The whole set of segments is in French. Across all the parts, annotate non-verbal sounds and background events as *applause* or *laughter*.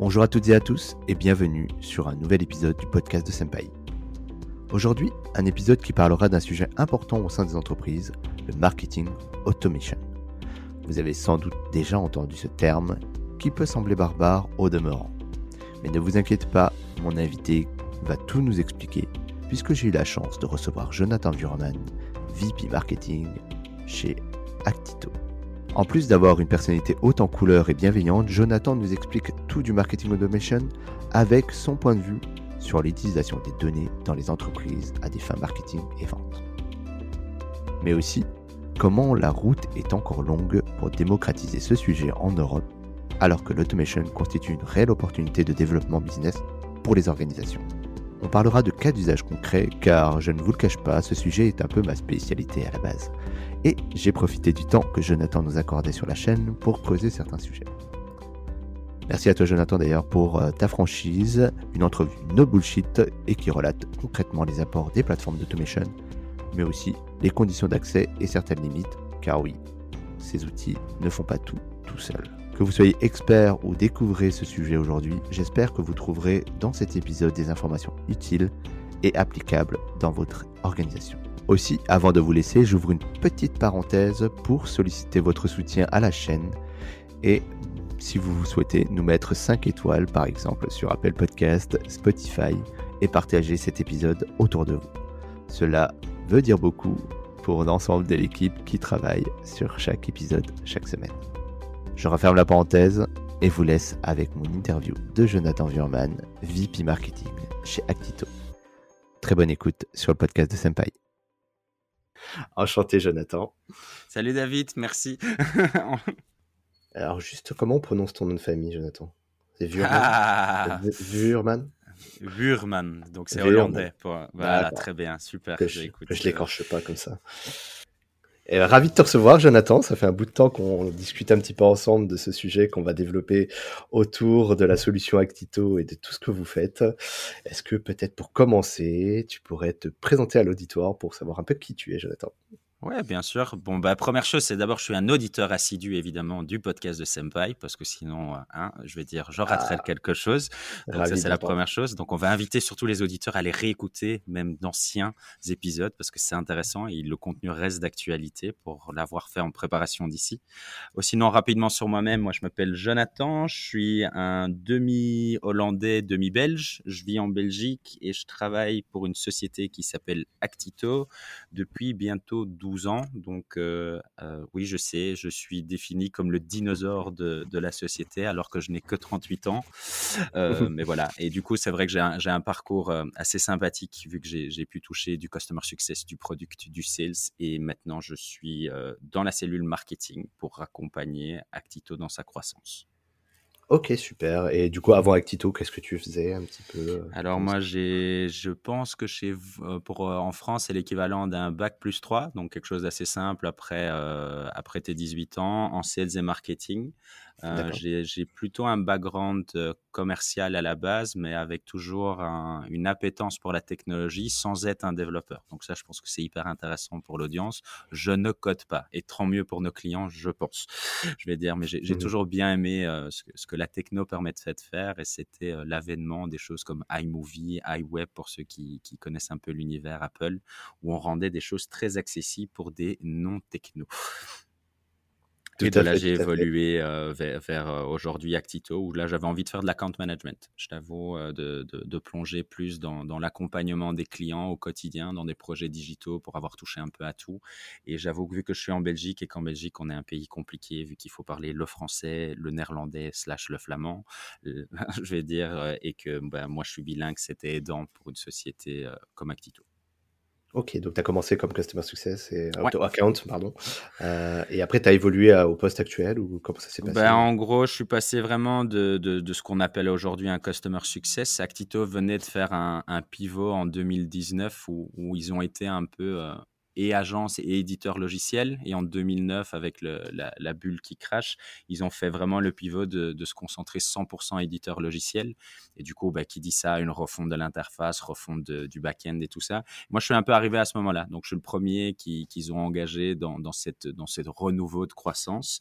Bonjour à toutes et à tous et bienvenue sur un nouvel épisode du podcast de Senpai. Aujourd'hui, un épisode qui parlera d'un sujet important au sein des entreprises, le marketing automation. Vous avez sans doute déjà entendu ce terme qui peut sembler barbare au demeurant. Mais ne vous inquiétez pas, mon invité va tout nous expliquer puisque j'ai eu la chance de recevoir Jonathan Vureman, VP Marketing chez Actito. En plus d'avoir une personnalité haute en couleur et bienveillante, Jonathan nous explique tout du marketing automation avec son point de vue sur l'utilisation des données dans les entreprises à des fins marketing et vente. Mais aussi comment la route est encore longue pour démocratiser ce sujet en Europe alors que l'automation constitue une réelle opportunité de développement business pour les organisations. On parlera de cas d'usage concrets car je ne vous le cache pas, ce sujet est un peu ma spécialité à la base et j'ai profité du temps que Jonathan nous accordait sur la chaîne pour creuser certains sujets. Merci à toi Jonathan d'ailleurs pour euh, ta franchise, une entrevue no bullshit et qui relate concrètement les apports des plateformes d'automation, mais aussi les conditions d'accès et certaines limites, car oui, ces outils ne font pas tout tout seuls. Que vous soyez expert ou découvrez ce sujet aujourd'hui, j'espère que vous trouverez dans cet épisode des informations utiles et applicables dans votre organisation. Aussi, avant de vous laisser, j'ouvre une petite parenthèse pour solliciter votre soutien à la chaîne et si vous souhaitez nous mettre 5 étoiles par exemple sur Apple Podcast, Spotify et partager cet épisode autour de vous. Cela veut dire beaucoup pour l'ensemble de l'équipe qui travaille sur chaque épisode chaque semaine. Je referme la parenthèse et vous laisse avec mon interview de Jonathan Vierman, VP Marketing chez Actito. Très bonne écoute sur le podcast de Senpai. Enchanté, Jonathan. Salut David, merci. *laughs* Alors, juste comment on prononce ton nom de famille, Jonathan? C'est Vurman? Vurman, donc c'est hollandais. Voilà, très bien, super. je, je l'écorche pas comme ça ravi de te recevoir, Jonathan. Ça fait un bout de temps qu'on discute un petit peu ensemble de ce sujet qu'on va développer autour de la solution Actito et de tout ce que vous faites. Est-ce que peut-être pour commencer, tu pourrais te présenter à l'auditoire pour savoir un peu qui tu es, Jonathan? Ouais, bien sûr. Bon, bah, première chose, c'est d'abord, je suis un auditeur assidu, évidemment, du podcast de Senpai, parce que sinon, euh, hein, je vais dire, j'en raterai ah. quelque chose. Donc, ça, c'est la première chose. Donc, on va inviter surtout les auditeurs à les réécouter, même d'anciens épisodes, parce que c'est intéressant et le contenu reste d'actualité pour l'avoir fait en préparation d'ici. Sinon, rapidement sur moi-même, moi, je m'appelle Jonathan. Je suis un demi-hollandais, demi-belge. Je vis en Belgique et je travaille pour une société qui s'appelle Actito depuis bientôt 12 ans. Donc, euh, euh, oui, je sais, je suis défini comme le dinosaure de, la société alors que je n'ai que 38 ans. Euh, *laughs* mais voilà. Et du coup, c'est vrai que j'ai un, parcours assez sympathique vu que j'ai pu toucher du customer success, du product, du sales. Et maintenant, je suis dans la cellule marketing pour accompagner Actito dans sa croissance. Ok, super. Et du coup, avant Actito, qu'est-ce que tu faisais un petit peu euh, Alors moi, j'ai, je pense que chez, euh, pour, euh, en France, c'est l'équivalent d'un bac plus 3, donc quelque chose d'assez simple après, après tes 18 ans, en sales et marketing. Euh, j'ai plutôt un background euh, commercial à la base, mais avec toujours une appétence pour la technologie sans être un développeur. Donc ça, je pense que c'est hyper intéressant pour l'audience. Je ne code pas, et tant mieux pour nos clients, je pense. Je vais dire, mais j'ai mmh toujours bien aimé euh, ce, que, la techno permet de faire, et c'était l'avènement des choses comme iMovie, iWeb pour ceux qui, qui connaissent un peu l'univers Apple, où on rendait des choses très accessibles pour des non-techno. Et de là, j'ai évolué euh, vers, euh, aujourd'hui Actito, où là, j'avais envie de faire de l'account management. Je t'avoue, euh, de, de, plonger plus dans, dans l'accompagnement des clients au quotidien, dans des projets digitaux pour avoir touché un peu à tout. Et j'avoue que vu que je suis en Belgique et qu'en Belgique, on est un pays compliqué, vu qu'il faut parler le français, le néerlandais, slash le flamand, *laughs* je vais dire, et que ben, moi, je suis bilingue, c'était aidant pour une société comme Actito. Ok, donc tu as commencé comme Customer Success et Account, pardon. Euh, et après, tu as évolué au poste actuel ou comment ça s'est passé? Ben, En gros, je suis passé vraiment de, de, de ce qu'on appelle aujourd'hui un Customer Success. Actito venait de faire un, un pivot en 2019 où, où, ils ont été un peu euh, et agence et éditeur logiciel. Et en 2009, avec la, bulle qui crache, ils ont fait vraiment le pivot de, se concentrer 100% éditeur logiciel. Et du coup, bah, qui dit ça, une refonte de l'interface, refonte du back-end et tout ça. Moi, je suis un peu arrivé à ce moment-là. Donc, je suis le premier qu'ils ont engagé dans, dans, cette, dans cette renouveau de croissance.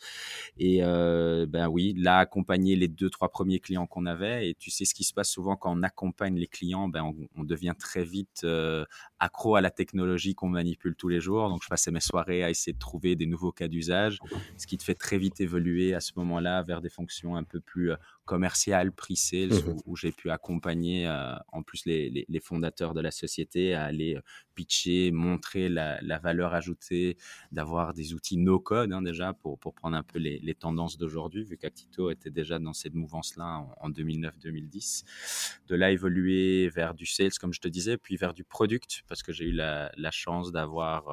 Et euh, ben oui, là, accompagner les deux, trois premiers clients qu'on avait. Et tu sais ce qui se passe souvent quand on accompagne les clients, ben, on, devient très vite euh, accro à la technologie qu'on manipule tous les jours. Donc, je passais mes soirées à essayer de trouver des nouveaux cas d'usage, ce qui te fait très vite évoluer à ce moment-là vers des fonctions un peu plus euh, commerciales, pre-sales, mmh où, j'ai pu accompagner euh, en plus les, les, fondateurs de la société à aller euh, pitcher, montrer la, la valeur ajoutée d'avoir des outils no-code hein, déjà pour, pour prendre un peu les, les tendances d'aujourd'hui, vu qu'Actito était déjà dans cette mouvance-là en, 2009-2010. De là, évoluer vers du sales, comme je te disais, puis vers du product, parce que j'ai eu la, la chance d'avoir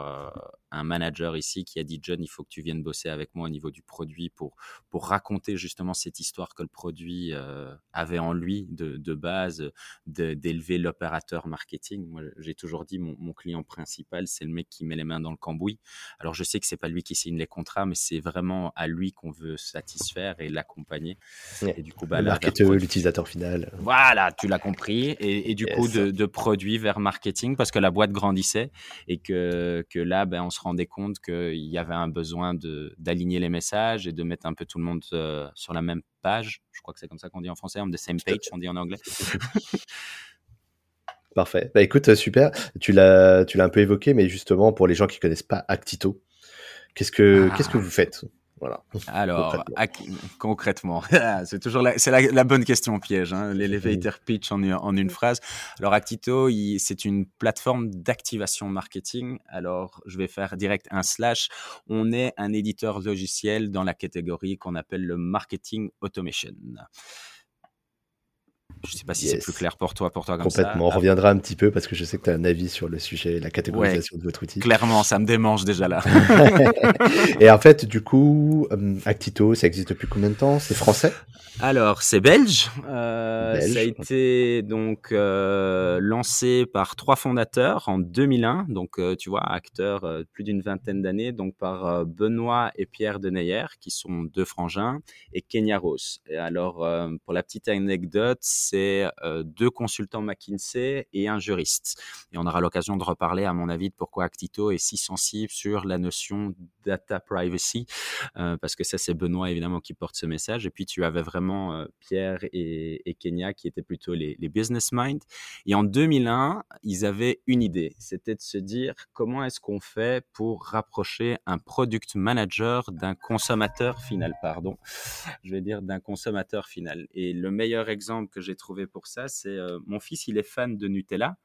un manager ici qui a dit John, il faut que tu viennes bosser avec moi au niveau du produit pour, pour raconter justement cette histoire que le produit euh, avait en lui de, de base, d'élever l'opérateur marketing. Moi, j'ai toujours dit mon, mon client principal, c'est le mec qui met les mains dans le cambouis. Alors, je sais que c'est pas lui qui signe les contrats, mais c'est vraiment à lui qu'on veut satisfaire et l'accompagner. Et du coup, bah, l'utilisateur final. Voilà, tu l'as compris. Et, du coup, de, de produit vers marketing parce que la boîte grandissait et que, que là, ben, on se rendait compte qu'il y avait un besoin d'aligner les messages et de mettre un peu tout le monde euh, sur la même page. Je crois que c'est comme ça qu'on dit en français, on the same page, on dit en anglais. *laughs* Parfait. Bah écoute, super. Tu l'as, tu l'as un peu évoqué, mais justement pour les gens qui connaissent pas Actito, qu'est-ce que, qu'est-ce que ah. vous faites? Voilà. Alors, concrètement, *laughs* c'est toujours la, c'est la, bonne question piège, hein, l'elevator mmh. pitch en, en, une phrase. Alors, Actito, c'est une plateforme d'activation marketing. Alors, je vais faire direct un slash. On est un éditeur logiciel dans la catégorie qu'on appelle le marketing automation. Je ne sais pas si c'est plus clair pour toi, pour toi comme Complètement. On reviendra un petit peu parce que je sais que tu as un avis sur le sujet, la catégorisation de votre outil. Clairement, ça me démange déjà là. *laughs* et en fait, du coup, euh, Actito, ça existe depuis combien de temps? C'est français? Alors, c'est belge. Euh, Ça a été donc euh, lancé par trois fondateurs en 2001. Donc, euh, tu vois, acteurs plus d'une vingtaine d'années, donc par Benoît et Pierre Deneyer, qui sont deux frangins, et Kenya Rose. Et alors, pour la petite anecdote, c'est euh, deux consultants McKinsey et un juriste. Et on aura l'occasion de reparler, à mon avis, de pourquoi Actito est si sensible sur la notion data privacy, euh, parce que ça, c'est Benoît, évidemment, qui porte ce message. Et puis, tu avais vraiment euh, Pierre et, Kenya qui étaient plutôt les, les business mind. Et en 2001, ils avaient une idée. C'était de se dire comment est-ce qu'on fait pour rapprocher un product manager d'un consommateur final, pardon. Je vais dire d'un consommateur final. Et le meilleur exemple que j'ai trouvé pour ça, c'est euh, mon fils, il est fan de Nutella,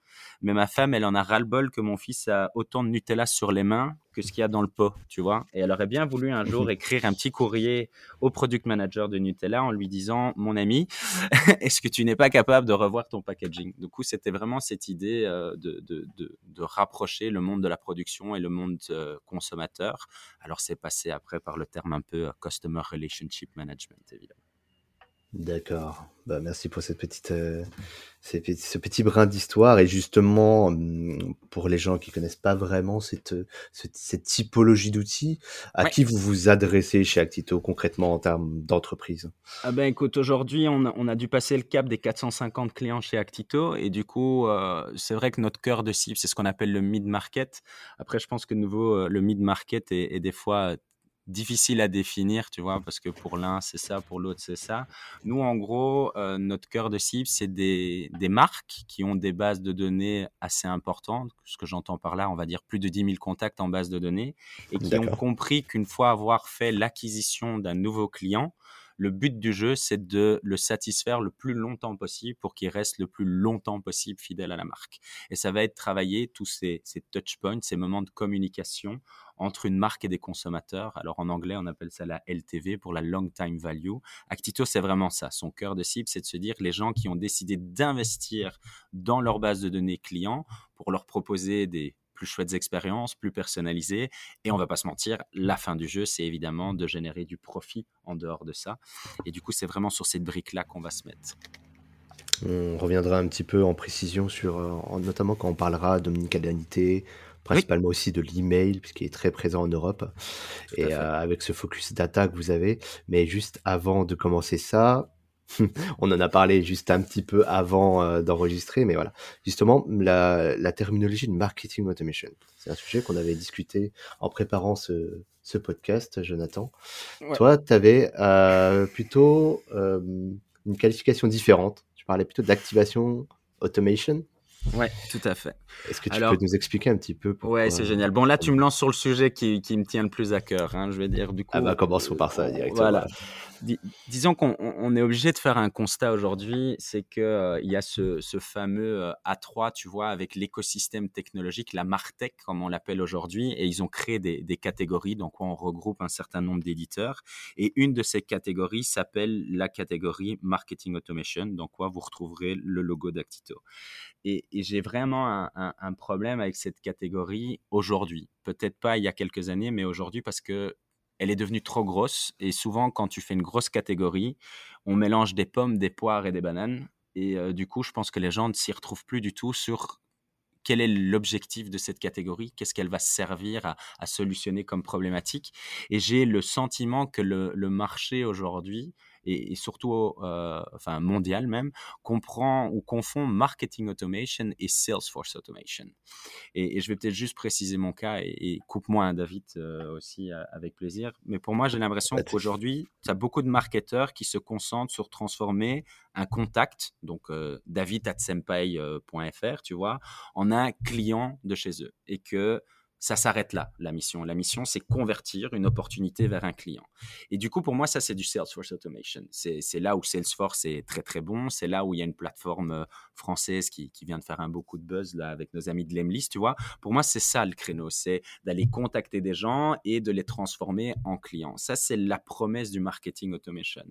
mais ma femme, elle en a ras-le-bol que mon fils a autant de Nutella sur les mains que ce qu'il y a dans le pot, tu vois. Et elle aurait bien voulu un jour écrire un petit courrier au product manager de Nutella en lui disant, mon ami, *laughs* est-ce que tu n'es pas capable de revoir ton packaging? Du coup, c'était vraiment cette idée euh, de, de, de, de, rapprocher le monde de la production et le monde euh, consommateur. Alors, c'est passé après par le terme un peu Customer Relationship Management, évidemment. D'accord. Bah, merci pour cette petite, euh, ce petit brin d'histoire. Et justement, hum, pour les gens qui connaissent pas vraiment cette, cette, typologie d'outils, à qui vous vous adressez chez Actito concrètement en termes d'entreprise? Ah ben, Écoute, aujourd'hui, on a, on a, dû passer le cap des 450 clients chez Actito. Et du coup, euh, c'est vrai que notre cœur de cible, c'est ce qu'on appelle le mid-market. Après, je pense que de nouveau, euh, le mid-market est, est, des fois difficile à définir, tu vois, parce que pour l'un c'est ça, pour l'autre c'est ça. Nous, en gros, euh, notre cœur de cible, c'est des, des, marques qui ont des bases de données assez importantes. Ce que j'entends par là, on va dire plus de 10 000 contacts en base de données et qui ont compris qu'une fois avoir fait l'acquisition d'un nouveau client, le but du jeu, c'est de le satisfaire le plus longtemps possible pour qu'il reste le plus longtemps possible fidèle à la marque. Et ça va être travailler tous ces, ces touch points, ces moments de communication entre une marque et des consommateurs. Alors en anglais, on appelle ça la LTV pour la long time value. Actito, c'est vraiment ça. Son cœur de cible, c'est de se dire les gens qui ont décidé d'investir dans leur base de données clients pour leur proposer des plus chouettes expériences, plus personnalisées. Et on va pas se mentir, la fin du jeu, c'est évidemment de générer du profit en dehors de ça. Et du coup, c'est vraiment sur cette brique-là qu'on va se mettre. On reviendra un petit peu en précision sur, euh, notamment quand on parlera d'omnicanalité, principalement aussi de l'email, puisqu'il est très présent en Europe, et avec ce focus data que vous avez. Mais juste avant de commencer ça, *laughs* on en a parlé juste un petit peu avant d'enregistrer, mais voilà. Justement, la, terminologie de marketing automation, c'est un sujet qu'on avait discuté en préparant ce, podcast, Jonathan. Toi, tu avais plutôt une qualification différente. Tu parlais plutôt d'activation automation. Ouais, tout à fait. Est-ce que tu peux nous expliquer un petit peu pourquoi... Ouais, c'est génial. Bon, là, tu me lances sur le sujet qui, me tient le plus à cœur. Hein, je vais dire du coup. Ah bah commençons par ça directement. Voilà disons qu'on est obligé de faire un constat aujourd'hui, c'est qu'il euh, il y a ce, fameux euh, A3, tu vois, avec l'écosystème technologique, la Martech, comme on l'appelle aujourd'hui, et ils ont créé des, catégories, donc on regroupe un certain nombre d'éditeurs, et une de ces catégories s'appelle la catégorie Marketing Automation, donc quoi, vous retrouverez le logo d'Actito. Et, j'ai vraiment un problème avec cette catégorie aujourd'hui. Peut-être pas il y a quelques années, mais aujourd'hui parce que elle est devenue trop grosse. Et souvent, quand tu fais une grosse catégorie, on mélange des pommes, des poires et des bananes. Et euh, du coup, je pense que les gens ne s'y retrouvent plus du tout sur quel est l'objectif de cette catégorie, qu'est-ce qu'elle va servir à, solutionner comme problématique. Et j'ai le sentiment que le marché aujourd'hui et, surtout euh, enfin mondial même, comprend ou confond marketing automation et Salesforce automation. Et, je vais peut-être juste préciser mon cas et, coupe-moi un David euh, aussi avec plaisir. Mais pour moi, j'ai l'impression qu'aujourd'hui, tu as beaucoup de marketeurs qui se concentrent sur transformer un contact, donc euh, david david.senpai.fr, tu vois, en un client de chez eux. Et que ça s'arrête là, la mission. La mission, c'est convertir une opportunité vers un client. Et du coup, pour moi, ça, c'est du Salesforce Automation. C'est là où Salesforce est très, très bon. C'est là où il y a une plateforme euh, française qui, vient de faire un beaucoup de buzz là avec nos amis de Lemlist, tu vois. Pour moi, c'est ça le créneau. C'est d'aller contacter des gens et de les transformer en clients. Ça, c'est la promesse du marketing automation.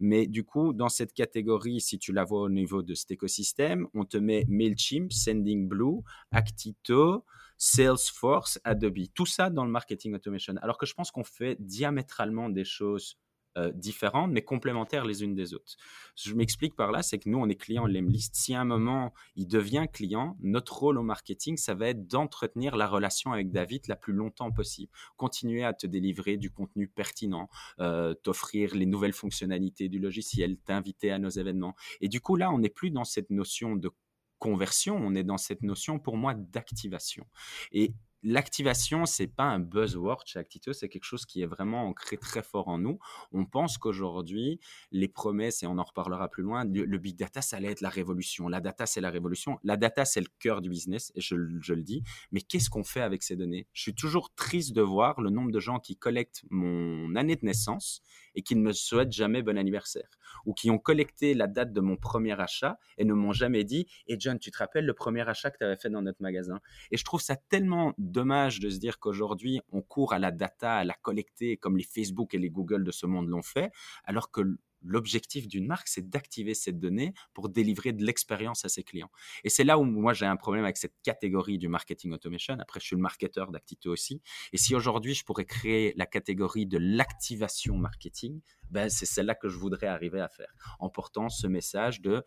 Mais du coup, dans cette catégorie, si tu la vois au niveau de cet écosystème, on te met MailChimp, SendingBlue, Actito, Salesforce, Adobe, tout ça dans le marketing automation. Alors que je pense qu'on fait diamétralement des choses euh, différentes, mais complémentaires les unes des autres. Je m'explique par là, c'est que nous, on est client Lemlist. Si à un moment, il devient client, notre rôle au marketing, ça va être d'entretenir la relation avec David la plus longtemps possible. Continuer à te délivrer du contenu pertinent, euh, t'offrir les nouvelles fonctionnalités du logiciel, t'inviter à nos événements. Et du coup, là, on n'est plus dans cette notion de conversion, on est dans cette notion pour moi d'activation. Et l'activation, c'est pas un buzzword chez Actito, c'est quelque chose qui est vraiment ancré très fort en nous. On pense qu'aujourd'hui, les promesses, et on en reparlera plus loin, le, big data, ça allait être la révolution. La data, c'est la révolution. La data, c'est le cœur du business, et je, je le dis. Mais qu'est-ce qu'on fait avec ces données? Je suis toujours triste de voir le nombre de gens qui collectent mon année de naissance et qui ne me souhaitent jamais bon anniversaire, ou qui ont collecté la date de mon premier achat et ne m'ont jamais dit, et eh, John, tu te rappelles le premier achat que tu avais fait dans notre magasin? Et je trouve ça tellement dommage de se dire qu'aujourd'hui, on court à la data, à la collecter, comme les Facebook et les Google de ce monde l'ont fait, alors que l'objectif d'une marque, c'est d'activer cette donnée pour délivrer de l'expérience à ses clients. Et c'est là où moi j'ai un problème avec cette catégorie du marketing automation. Après, je suis le marketeur d'Actito aussi. Et si aujourd'hui je pourrais créer la catégorie de l'activation marketing, ben c'est celle-là que je voudrais arriver à faire en portant ce message de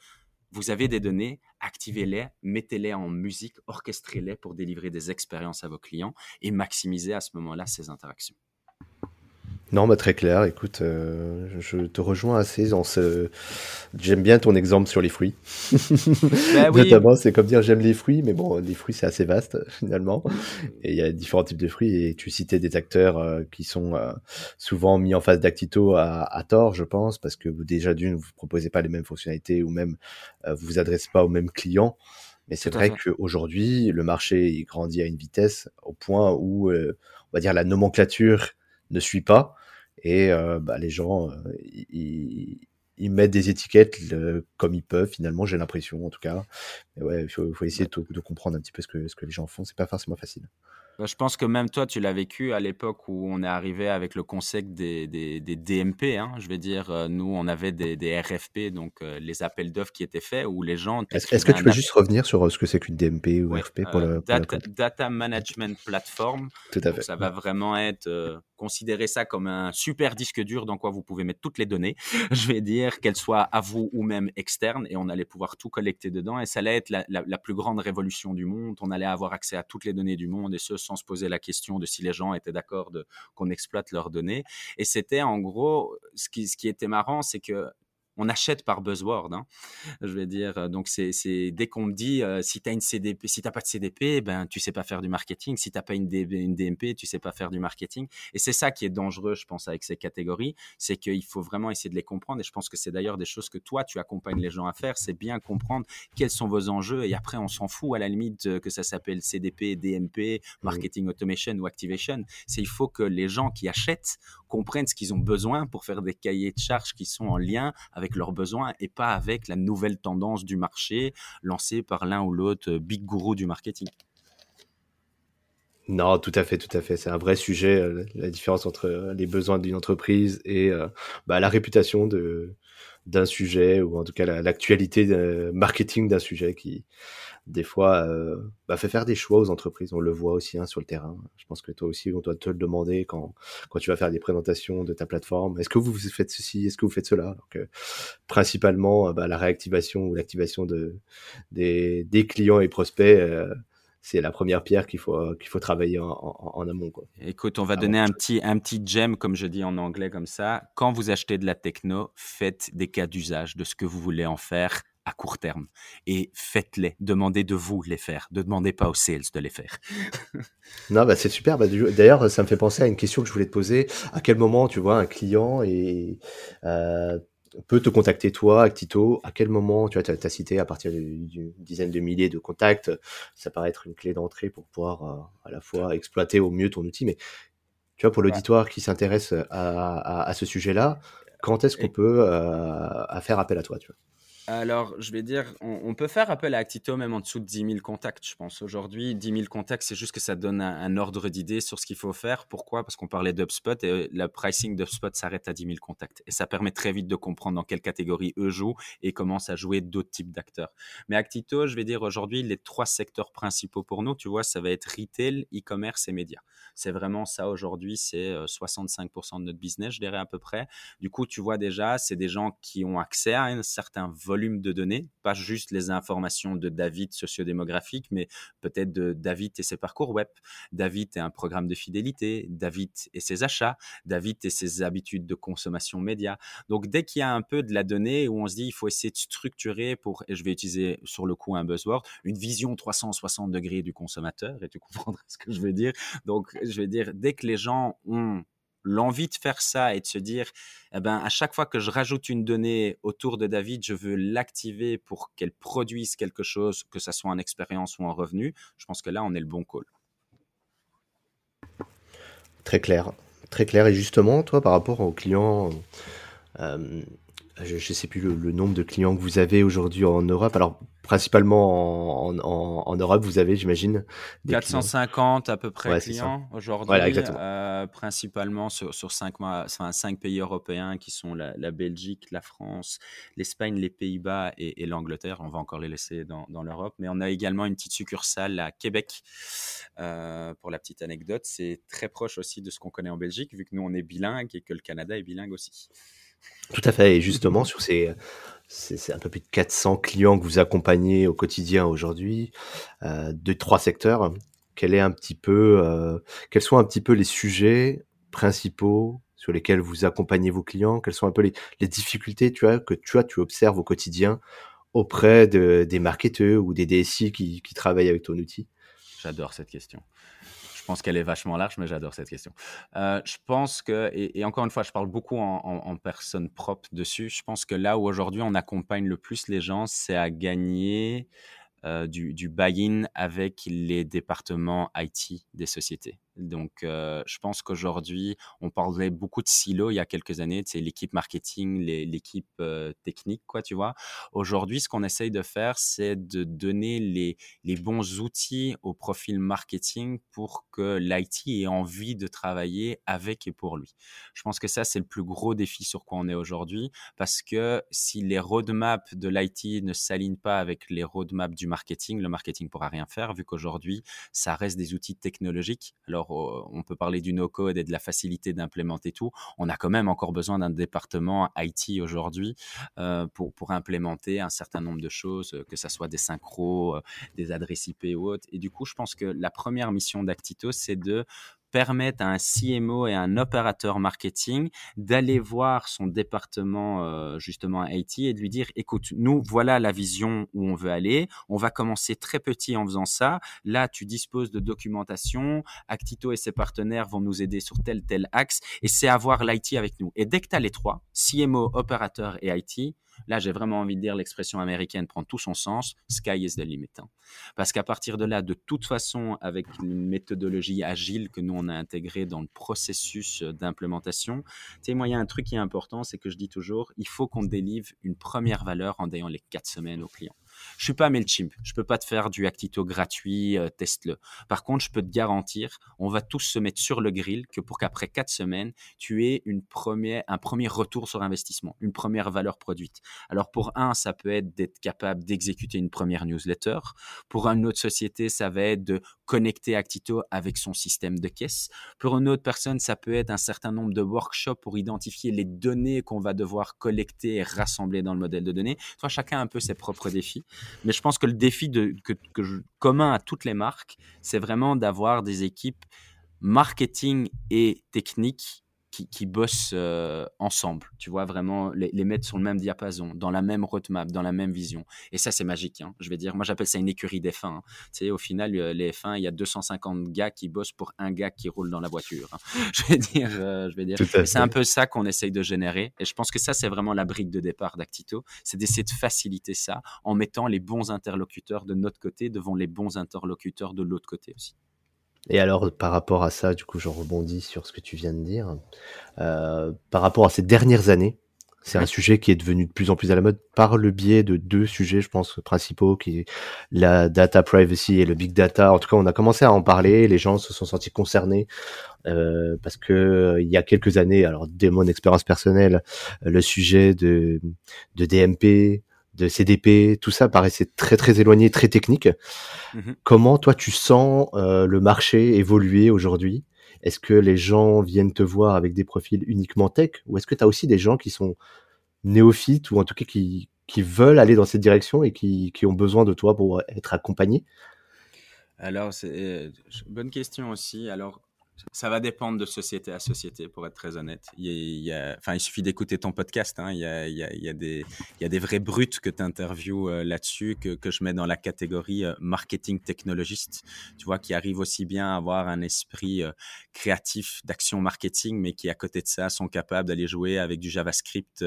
vous avez des données, activez-les, mettez-les en musique, orchestrez-les pour délivrer des expériences à vos clients et maximiser à ce moment-là ces interactions. Non, bah, très clair. Écoute, euh, je te rejoins assez dans ce. J'aime bien ton exemple sur les fruits. *laughs* Bah Notamment, c'est comme dire j'aime les fruits, mais bon, les fruits c'est assez vaste *laughs* finalement. Et il y a différents types de fruits. Et tu citais des acteurs euh, qui sont euh, souvent mis en face d'Actito à, à, tort, je pense, parce que vous déjà d'une vous proposez pas les mêmes fonctionnalités ou même vous vous adressez pas aux mêmes clients. Mais c'est vrai qu'aujourd'hui, le marché il grandit à une vitesse au point où, on va dire, la nomenclature ne suit pas. Et euh, bah, les gens, euh, ils, mettent des étiquettes comme ils peuvent, finalement, j'ai l'impression, en tout cas. Mais ouais, il faut, essayer de, comprendre un petit peu ce que, ce que les gens font. C'est pas forcément facile. Bah, je pense que même toi, tu l'as vécu à l'époque où on est arrivé avec le concept des, des, DMP. Hein. Je vais dire, euh, nous, on avait des, des RFP, donc les appels d'offres qui étaient faits, où les gens. Est-ce que tu peux juste revenir sur ce que c'est qu'une DMP ou RFP pour, le, data, data, Management Platform. Tout à fait. ça va vraiment être considérez ça comme un super disque dur dans quoi vous pouvez mettre toutes les données, *laughs* je vais dire, qu'elles soient à vous ou même externes, et on allait pouvoir tout collecter dedans, et ça allait être la, plus grande révolution du monde. On allait avoir accès à toutes les données du monde, et ce, sans se poser la question de si les gens étaient d'accord qu'on exploite leurs données. Et c'était en gros, ce qui, ce qui était marrant, c'est que on achète par buzzword. Hein. Je vais dire, euh, donc c'est dès qu'on me dit euh, si tu as une CDP, si t'as pas de CDP, ben tu sais pas faire du marketing. Si t'as pas une, une DMP, tu sais pas faire du marketing. Et c'est ça qui est dangereux, je pense, avec ces catégories, c'est qu'il faut vraiment essayer de les comprendre. Et je pense que c'est d'ailleurs des choses que toi tu accompagnes les gens à faire, c'est bien comprendre quels sont vos enjeux. Et après, on s'en fout à la limite euh, que ça s'appelle CDP, DMP, mmh. marketing automation ou activation. C'est il faut que les gens qui achètent comprennent ce qu'ils ont besoin pour faire des cahiers de charges qui sont en lien avec leurs besoins et pas avec la nouvelle tendance du marché lancée par l'un ou l'autre euh, big guru du marketing. Non, tout à fait, tout à fait. C'est un vrai sujet, euh, la différence entre euh, les besoins d'une entreprise et bah, la réputation de, d'un sujet ou en tout cas l'actualité marketing d'un sujet qui, des fois, euh, bah, fait faire des choix aux entreprises. On le voit aussi hein, sur le terrain. Je pense que toi aussi, on doit te le demander quand, quand tu vas faire des présentations de ta plateforme. Est-ce que vous faites ceci? Est-ce que vous faites cela? Principalement, bah, la réactivation ou l'activation de, des, des, clients et prospects. Euh, c'est la première pierre qu'il faut qu'il faut travailler en, en, amont quoi. Écoute, on va donner un petit un petit gem comme je dis en anglais comme ça. Quand vous achetez de la techno, faites des cas d'usage de ce que vous voulez en faire à court terme et faites-les. Demandez de vous les faire. Ne demandez pas aux sales de les faire. *laughs* non, bah c'est super. Bah, d'ailleurs, ça me fait penser à une question que je voulais te poser. À quel moment tu vois un client et euh, peut te contacter toi, Actito. À quel moment, tu vois, as, cité à partir d'une dizaine de milliers de contacts, ça paraît être une clé d'entrée pour pouvoir euh, à la fois exploiter au mieux ton outil, mais tu vois, pour l'auditoire qui s'intéresse à, à, ce sujet-là, quand est-ce qu'on peut euh, faire appel à toi, tu vois? Alors, je vais dire, on, peut faire appel à Actito même en dessous de 10 000 contacts, je pense. Aujourd'hui, 10 000 contacts, c'est juste que ça donne un, ordre d'idée sur ce qu'il faut faire. Pourquoi? Parce qu'on parlait d'UpSpot et le pricing d'UpSpot s'arrête à 10 000 contacts. Et ça permet très vite de comprendre dans quelle catégorie eux jouent et commencent à jouer d'autres types d'acteurs. Mais Actito, je vais dire aujourd'hui, les trois secteurs principaux pour nous, tu vois, ça va être retail, e-commerce et médias. C'est vraiment ça aujourd'hui, c'est 65% euh, de notre business, je dirais à peu près. Du coup, tu vois déjà, c'est des gens qui ont accès à un certain volume de données, pas juste les informations de David sociodémographique, mais peut-être de David et ses parcours web, David et un programme de fidélité, David et ses achats, David et ses habitudes de consommation média. Donc dès qu'il y a un peu de la donnée où on se dit il faut essayer de structurer pour, et je vais utiliser sur le coup un buzzword, une vision 360 degrés du consommateur, et tu comprendras ce que je veux dire. Donc je vais dire, dès que les gens ont l'envie de faire ça et de se dire, eh ben, à chaque fois que je rajoute une donnée autour de David, je veux l'activer pour qu'elle produise quelque chose, que ce soit en expérience ou en revenu, je pense que là, on est le bon call. Très clair. Très clair. Et justement, toi, par rapport aux clients, euh, je ne sais plus le, nombre de clients que vous avez aujourd'hui en Europe. Alors, principalement en, Europe, vous avez, j'imagine, 450 à peu près clients aujourd'hui, euh, principalement sur, sur cinq, cinq, pays européens qui sont la, Belgique, la France, l'Espagne, les Pays-Bas et, l'Angleterre. On va encore les laisser dans, l'Europe. Mais on a également une petite succursale à Québec. Euh, pour la petite anecdote, c'est très proche aussi de ce qu'on connaît en Belgique, vu que nous, on est bilingue et que le Canada est bilingue aussi. Tout à fait. Et justement, sur ces, c'est un peu plus de 400 clients que vous accompagnez au quotidien aujourd'hui, euh, de trois secteurs. Quel est un petit peu, euh, quels sont un petit peu les sujets principaux sur lesquels vous accompagnez vos clients? Quelles sont un peu les, les difficultés, tu vois, que tu as, tu observes au quotidien auprès de, des marketeurs ou des DSI qui, qui travaillent avec ton outil? J'adore cette question. Je pense qu'elle est vachement large, mais j'adore cette question. Euh, je pense que, et, encore une fois, je parle beaucoup en, personne propre dessus. Je pense que là où aujourd'hui on accompagne le plus les gens, c'est à gagner euh, du, du buy-in avec les départements IT des sociétés. Donc, euh, je pense qu'aujourd'hui, on parlait beaucoup de silos il y a quelques années, c'est l'équipe marketing, l'équipe euh, technique, quoi, tu vois. Aujourd'hui, ce qu'on essaye de faire, c'est de donner les, bons outils au profil marketing pour que l'IT ait envie de travailler avec et pour lui. Je pense que ça, c'est le plus gros défi sur quoi on est aujourd'hui, parce que si les roadmaps de l'IT ne s'alignent pas avec les roadmaps du marketing, le marketing pourra rien faire, vu qu'aujourd'hui, ça reste des outils technologiques. Alors, alors on peut parler du no-code et de la facilité d'implémenter tout, on a quand même encore besoin d'un département IT aujourd'hui pour, pour implémenter un certain nombre de choses, que ce soit des synchros, des adresses IP ou autres. Et du coup, je pense que la première mission d'Actito, c'est de permettre à un CMO et un opérateur marketing d'aller voir son département euh, justement IT et de lui dire écoute nous voilà la vision où on veut aller. On va commencer très petit en faisant ça. Là tu disposes de documentation. Actito et ses partenaires vont nous aider sur tel tel axe. Et c'est avoir l'IT avec nous. Et dès que tu as les trois CMO opérateur et IT Là, j'ai vraiment envie de dire l'expression américaine prend tout son sens. Sky is the limit. Hein. Parce qu'à partir de là, de toute façon, avec une méthodologie agile que nous, on a intégrée dans le processus d'implémentation, tu moi, il y a un truc qui est important, c'est que je dis toujours, il faut qu'on délivre une première valeur en ayant les quatre semaines au client. Je suis pas Mailchimp, je peux pas te faire du Actito gratuit, euh, teste-le. Par contre, je peux te garantir, on va tous se mettre sur le grill que pour qu'après quatre semaines, tu aies une un premier retour sur investissement, une première valeur produite. Alors pour un, ça peut être d'être capable d'exécuter une première newsletter. Pour une autre société, ça va être de connecter Actito avec son système de caisse. Pour une autre personne, ça peut être un certain nombre de workshops pour identifier les données qu'on va devoir collecter et rassembler dans le modèle de données. Toi, chacun a un peu ses propres défis. Mais je pense que le défi commun à toutes les marques, c'est vraiment d'avoir des équipes marketing et techniques qui, bossent euh, ensemble. Tu vois, vraiment les, mettre sur le même diapason, dans la même roadmap, dans la même vision. Et ça, c'est magique. Hein. Je vais dire, moi, j'appelle ça une écurie des fins. Hein. Tu sais, au final, euh, les F1, il y a 250 gars qui bossent pour un gars qui roule dans la voiture. Hein. *laughs* Je vais dire, euh, je vais dire. C'est un peu ça qu'on essaye de générer. Et je pense que ça, c'est vraiment la brique de départ d'Actito. C'est d'essayer de faciliter ça en mettant les bons interlocuteurs de notre côté devant les bons interlocuteurs de l'autre côté aussi. Et alors, par rapport à ça, du coup, je rebondis sur ce que tu viens de dire. Euh, par rapport à ces dernières années, c'est un sujet qui est devenu de plus en plus à la mode par le biais de deux sujets, je pense, principaux, qui est la data privacy et le big data. En tout cas, on a commencé à en parler, les gens se sont sentis concernés euh, parce que euh, il y a quelques années, alors dès mon expérience personnelle, le sujet de, de DMP, de CDP, tout ça paraissait très très éloigné, très technique. Mhm. Comment toi tu sens euh, le marché évoluer aujourd'hui? Est-ce que les gens viennent te voir avec des profils uniquement tech? Ou est-ce que tu as aussi des gens qui sont néophytes ou en tout cas qui, qui veulent aller dans cette direction et qui, qui ont besoin de toi pour être accompagnés? Alors, c'est une bonne question aussi. Alors, ça va dépendre de société à société, pour être très honnête. Il, enfin, il suffit d'écouter ton podcast. Hein. Il, y a, il, y des, il y a des vrais brutes que tu interviews euh, là-dessus, que, que, je mets dans la catégorie euh, marketing technologiste, tu vois, qui arrivent aussi bien à avoir un esprit euh, créatif d'action marketing, mais qui, à côté de ça, sont capables d'aller jouer avec du JavaScript,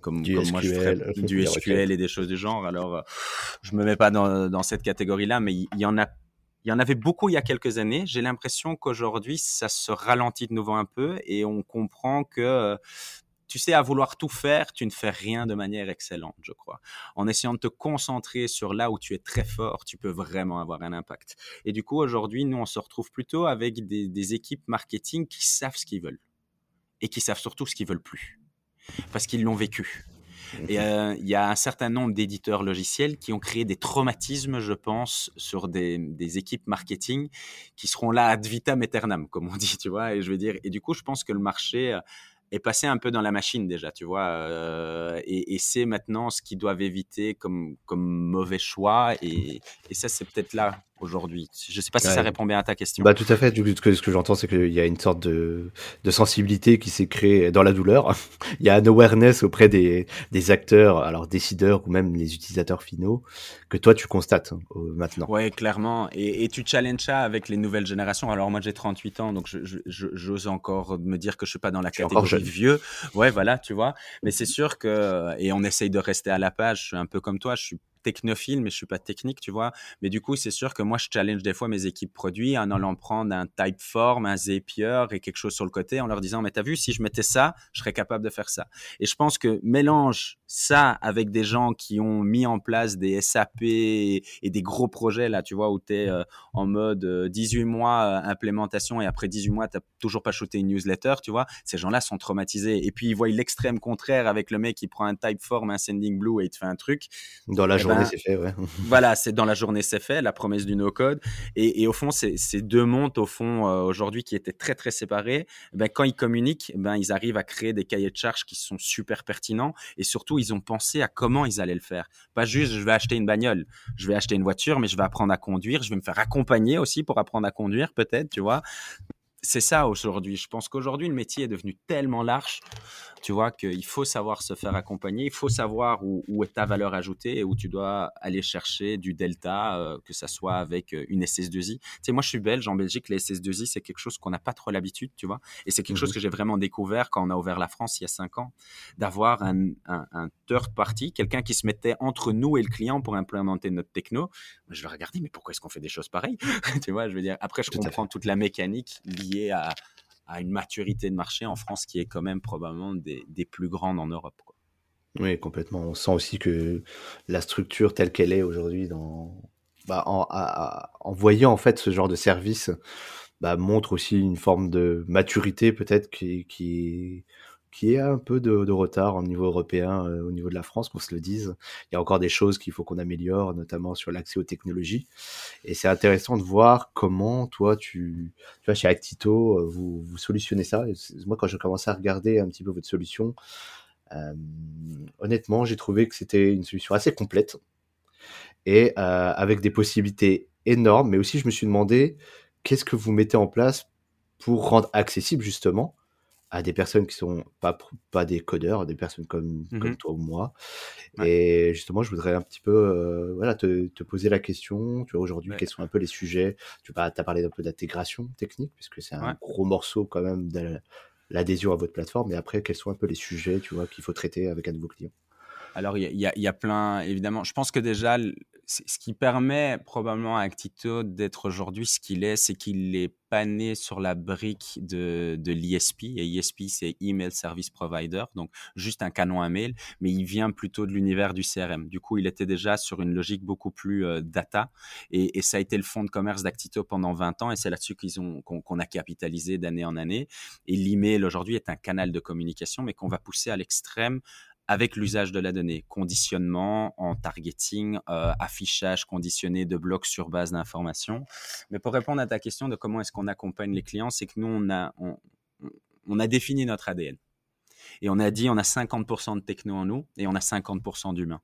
comme, du comme moi je ferais, du *laughs* SQL et des choses du genre. Alors, je me mets pas dans, dans cette catégorie-là, mais il y en a il y en avait beaucoup il y a quelques années. J'ai l'impression qu'aujourd'hui, ça se ralentit de nouveau un peu et on comprend que euh, tu sais, à vouloir tout faire, tu ne fais rien de manière excellente, je crois. En essayant de te concentrer sur là où tu es très fort, tu peux vraiment avoir un impact. Et du coup, aujourd'hui, nous, on se retrouve plutôt avec des, équipes marketing qui savent ce qu'ils veulent et qui savent surtout ce qu'ils veulent plus parce qu'ils l'ont vécu. Et euh, il y a un certain nombre d'éditeurs logiciels qui ont créé des traumatismes, je pense, sur des, équipes marketing qui seront là ad vitam aeternam, comme on *laughs* dit, tu vois. Et je veux dire, et du coup, je pense que le marché euh, est passé un peu dans la machine déjà, tu vois. Euh, et, c'est maintenant ce qu'ils doivent éviter comme, mauvais choix. Et ça, c'est peut-être là aujourd'hui. Je ne sais pas si ça répond bien à ta question. Bah, tout à fait. Du coup, ce que, j'entends, c'est qu'il y a une sorte de, de sensibilité qui s'est créée dans la douleur. *laughs* Il y a un awareness auprès des, des acteurs, alors décideurs ou même les utilisateurs finaux, que toi, tu constates hein, maintenant. Oui, clairement. Et, et, tu challenges ça avec les nouvelles générations. Alors, moi, j'ai 38 ans, donc j'ose je, je, encore me dire que je suis pas dans la catégorie vieux. Ouais, voilà, tu vois. Mais c'est sûr que, et on essaye de rester à la page. Je suis un peu comme toi. Je suis technophile, mais je suis pas technique, tu vois. Mais du coup, c'est sûr que moi, je challenge des fois mes équipes produits en allant prendre un Typeform, un Zapier et quelque chose sur le côté en leur disant, mais t'as vu, si je mettais ça, je serais capable de faire ça. Et je pense que mélange ça avec des gens qui ont mis en place des SAP et, des gros projets, là, tu vois, où tu es euh, en mode 18 euh, mois euh, implémentation et après 18 mois, tu toujours pas shooté une newsletter, tu vois. Ces gens-là sont traumatisés. Et puis, ils voient l'extrême contraire avec le mec qui prend un Typeform, un Sending Blue et il te fait un truc. Dans la eh journée journée c'est fait, ouais. *laughs* voilà, c'est dans la journée c'est fait, la promesse du no-code. Et, au fond, ces deux mondes, au fond, euh, aujourd'hui, qui étaient très, très séparés, eh ben, quand ils communiquent, eh ben, ils arrivent à créer des cahiers de charges qui sont super pertinents. Et surtout, ils ont pensé à comment ils allaient le faire. Pas juste, je vais acheter une bagnole, je vais acheter une voiture, mais je vais apprendre à conduire, je vais me faire accompagner aussi pour apprendre à conduire, peut-être, tu vois c'est ça aujourd'hui. Je pense qu'aujourd'hui, le métier est devenu tellement large, tu vois, qu'il faut savoir se faire accompagner, il faut savoir où, est ta valeur ajoutée et où tu dois aller chercher du delta, euh, que ça soit avec euh, une SS2I. Tu sais, moi, je suis belge. En Belgique, les SS2I, c'est quelque chose qu'on n'a pas trop l'habitude, tu vois. Et c'est quelque chose mmh que j'ai vraiment découvert quand on a ouvert la France il y a cinq ans, d'avoir un, un, third party, quelqu'un qui se mettait entre nous et le client pour implémenter notre techno. Je vais regarder, mais pourquoi est-ce qu'on fait des choses pareilles? *laughs* Tu vois, je veux dire, après, je comprends toute la mécanique liée à, une maturité de marché en France qui est quand même probablement des, plus grandes en Europe. Oui, complètement. On sent aussi que la structure telle qu'elle est aujourd'hui, dans... Bah, en, voyant en fait ce genre de service, bah, montre aussi une forme de maturité peut-être qui, qui, qui est un peu de, retard au niveau européen, euh, au niveau de la France, qu'on se le dise. Il y a encore des choses qu'il faut qu'on améliore, notamment sur l'accès aux technologies. Et c'est intéressant de voir comment, toi, tu, tu vois, chez Actito, euh, vous, vous solutionnez ça. moi, quand j'ai commencé à regarder un petit peu votre solution, euh, honnêtement, j'ai trouvé que c'était une solution assez complète et avec des possibilités énormes. Mais aussi, je me suis demandé qu'est-ce que vous mettez en place pour rendre accessible justement à des personnes qui sont pas pas des codeurs, des personnes comme, mmh comme toi ou moi. Et justement, je voudrais un petit peu euh, voilà te, te, poser la question. Tu vois aujourd'hui quels sont un peu les sujets? Tu as parlé un peu d'intégration technique puisque c'est un gros morceau quand même de l'adhésion à votre plateforme. Mais après, quels sont un peu les sujets tu vois qu'il faut traiter avec un de vos clients alors, il y, y, a plein, évidemment. Je pense que déjà, ce qui permet probablement à Actito d'être aujourd'hui ce qu'il est, c'est qu'il est pas né sur la brique de, l'ISP. Et ISP, c'est Email Service Provider, donc juste un canon à mail, mais il vient plutôt de l'univers du CRM. Du coup, il était déjà sur une logique beaucoup plus euh, data. Et, et, ça a été le fonds de commerce d'Actito pendant 20 ans. Et c'est là-dessus qu'ils ont, qu'on, a capitalisé d'année en année. Et l'email aujourd'hui est un canal de communication, mais qu'on va pousser à l'extrême avec l'usage de la donnée, conditionnement en targeting, euh, affichage conditionné de blocs sur base d'informations. Mais pour répondre à ta question de comment est-ce qu'on accompagne les clients, c'est que nous, on a, on, a défini notre ADN. Et on a dit, on a 50% de techno en nous et on a 50% d'humain.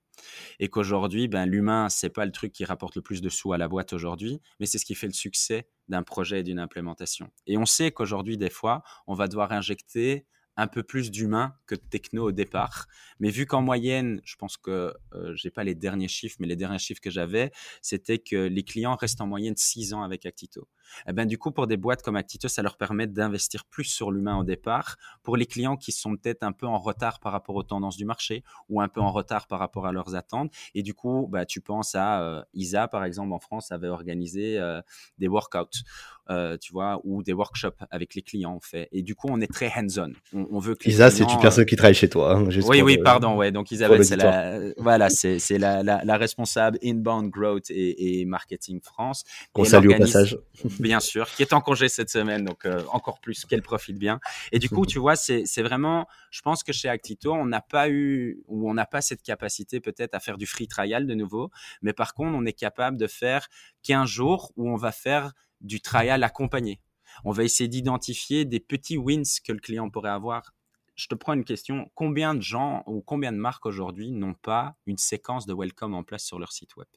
Et qu'aujourd'hui, ben, l'humain, c'est pas le truc qui rapporte le plus de sous à la boîte aujourd'hui, mais c'est ce qui fait le succès d'un projet et d'une implémentation. Et on sait qu'aujourd'hui, des fois, on va devoir injecter un peu plus d'humain que de techno au départ. Mais vu qu'en moyenne, je pense que euh, j'ai pas les derniers chiffres, mais les derniers chiffres que j'avais, c'était que les clients restent en moyenne 6 ans avec Actito. Et eh ben du coup, pour des boîtes comme Actito, ça leur permet d'investir plus sur l'humain au départ. Pour les clients qui sont peut-être un peu en retard par rapport aux tendances du marché ou un peu en retard par rapport à leurs attentes. Et du coup, bah, tu penses à euh, Isa, par exemple, en France, avait organisé euh, des workouts. Euh, tu vois, ou des workshops avec les clients, en fait. Et du coup, on est très hands-on. On, veut que Isa, c'est une personne qui travaille chez toi. Hein, oui, oui, pardon, ouais. Donc Isabelle, c'est la, voilà, c'est, la, la, responsable inbound growth et, marketing France. Qu'on salue au passage. Bien sûr, qui est en congé cette semaine, donc euh, encore plus, qu'elle profite bien. Et du coup, tu vois, c'est, vraiment, je pense que chez Actito, on n'a pas eu, ou on n'a pas cette capacité peut-être à faire du free trial de nouveau, mais par contre, on est capable de faire 15 jours où on va faire du trial accompagné. On va essayer d'identifier des petits wins que le client pourrait avoir. Je te prends une question. Combien de gens ou combien de marques aujourd'hui n'ont pas une séquence de welcome en place sur leur site web?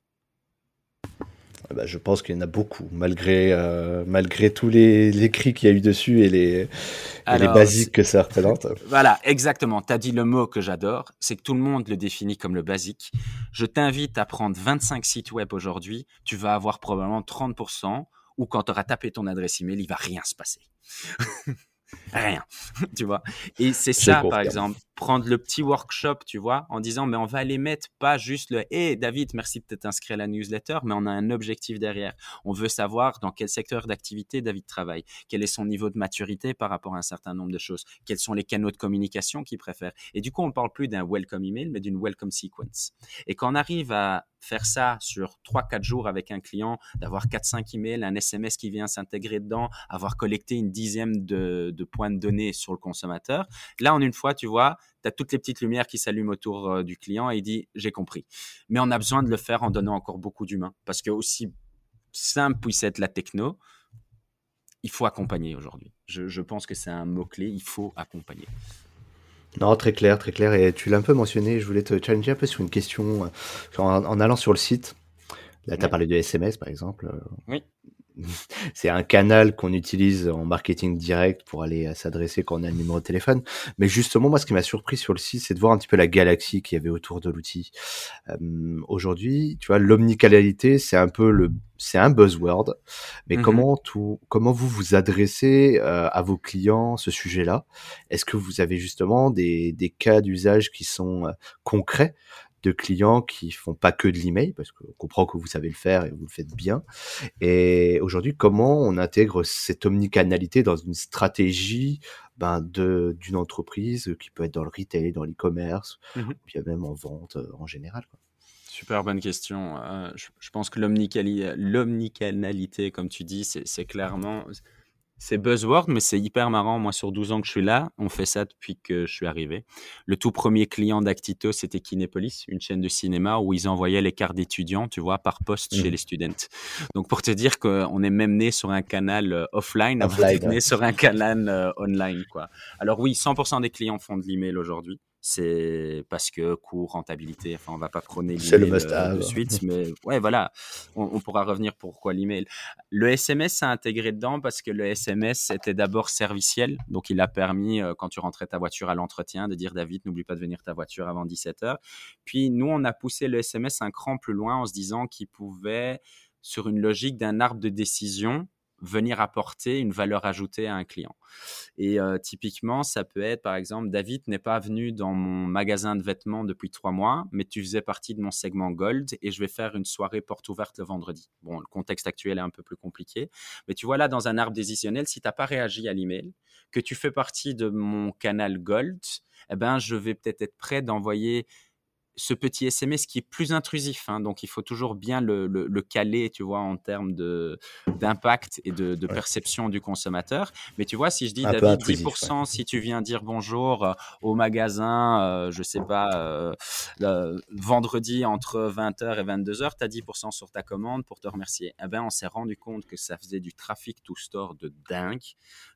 Bah, je pense qu'il y en a beaucoup, malgré, euh, malgré tous les, les cris qu'il y a eu dessus et les, les basiques que ça représente. *laughs* Voilà, exactement. Tu as dit le mot que j'adore, c'est que tout le monde le définit comme le basique. Je t'invite à prendre 25 sites web aujourd'hui, tu vas avoir probablement 30% ou quand tu auras tapé ton adresse email, il va rien se passer. *laughs* rien, *laughs* tu vois. Et c'est ça, par exemple, prendre le petit workshop, tu vois, en disant, mais on va les mettre pas juste le, hé, David, merci de t'être inscrit à la newsletter, mais on a un objectif derrière. On veut savoir dans quel secteur d'activité David travaille, quel est son niveau de maturité par rapport à un certain nombre de choses, quels sont les canaux de communication qu'il préfère? Et du coup, on ne parle plus d'un welcome email, mais d'une welcome sequence. Et quand on arrive à faire ça sur 3-4 jours avec un client, d'avoir 4-5 emails, un SMS qui vient s'intégrer dedans, avoir collecté une dixième de, points de données sur le consommateur. Là, en une fois, tu vois, tu as toutes les petites lumières qui s'allument autour euh, du client et il dit j'ai compris. Mais on a besoin de le faire en donnant encore beaucoup d'humains parce que aussi simple puisse être la techno, il faut accompagner aujourd'hui. Je pense que c'est un mot-clé, il faut accompagner. Non, très clair, très clair. Et tu l'as un peu mentionné, je voulais te challenger un peu sur une question. Euh, en, allant sur le site, là, tu as parlé de SMS, par exemple. Euh, oui. *laughs* c'est un canal qu'on utilise en marketing direct pour aller s'adresser quand on a le numéro de téléphone. Mais justement, moi, ce qui m'a surpris sur le site, c'est de voir un petit peu la galaxie qu'il y avait autour de l'outil. Euh, Aujourd'hui, tu vois, l'omnicanalité, c'est un peu le, c'est un buzzword. Mais mmh comment tout, comment vous vous adressez euh, à vos clients ce sujet-là? Est-ce que vous avez justement des, des cas d'usage qui sont euh, concrets? De clients qui font pas que de l'email, parce qu'on comprend que vous savez le faire et vous le faites bien. Et aujourd'hui, comment on intègre cette omnicanalité dans une stratégie ben, de d'une entreprise qui peut être dans le retail, dans l'e-commerce, mmh puis même en vente euh, en général. Super bonne question. Euh, je, je, pense que l'omnicanalité, comme tu dis, c'est clairement c'est buzzword, mais c'est hyper marrant. Moi, sur 12 ans que je suis là, on fait ça depuis que je suis arrivé. Le tout premier client d'Actito, c'était Kinépolis, une chaîne de cinéma où ils envoyaient les cartes d'étudiants, tu vois, par poste chez mmh. les students. Donc, pour te dire qu'on est même né sur un canal euh, offline, on est né sur un canal euh, online, quoi. Alors oui, 100% des clients font de l'email aujourd'hui c'est parce que coût, rentabilité, enfin on va pas prôner l'email le euh, de suite, *laughs* mais ouais voilà, on, pourra revenir pourquoi l'email. Le SMS s'est intégré dedans parce que le SMS était d'abord serviciel, donc il a permis euh, quand tu rentrais ta voiture à l'entretien de dire David n'oublie pas de venir ta voiture avant 17h. Puis nous on a poussé le SMS un cran plus loin en se disant qu'il pouvait sur une logique d'un arbre de décision venir apporter une valeur ajoutée à un client. Et euh, typiquement, ça peut être, par exemple, David n'est pas venu dans mon magasin de vêtements depuis trois mois, mais tu faisais partie de mon segment Gold et je vais faire une soirée porte ouverte le vendredi. Bon, le contexte actuel est un peu plus compliqué, mais tu vois là, dans un arbre décisionnel, si tu n'as pas réagi à l'email, que tu fais partie de mon canal Gold, eh ben, je vais peut-être être prêt d'envoyer ce petit SMS qui est plus intrusif. Hein, donc, il faut toujours bien le, le, caler, tu vois, en termes d'impact et de, de perception du consommateur. Mais tu vois, si je dis, David, 10%, si tu viens dire bonjour euh, au magasin, euh, je sais pas, euh, vendredi entre 20h et 22h, tu as 10% sur ta commande pour te remercier. Eh ben, on s'est rendu compte que ça faisait du trafic to store de dingue,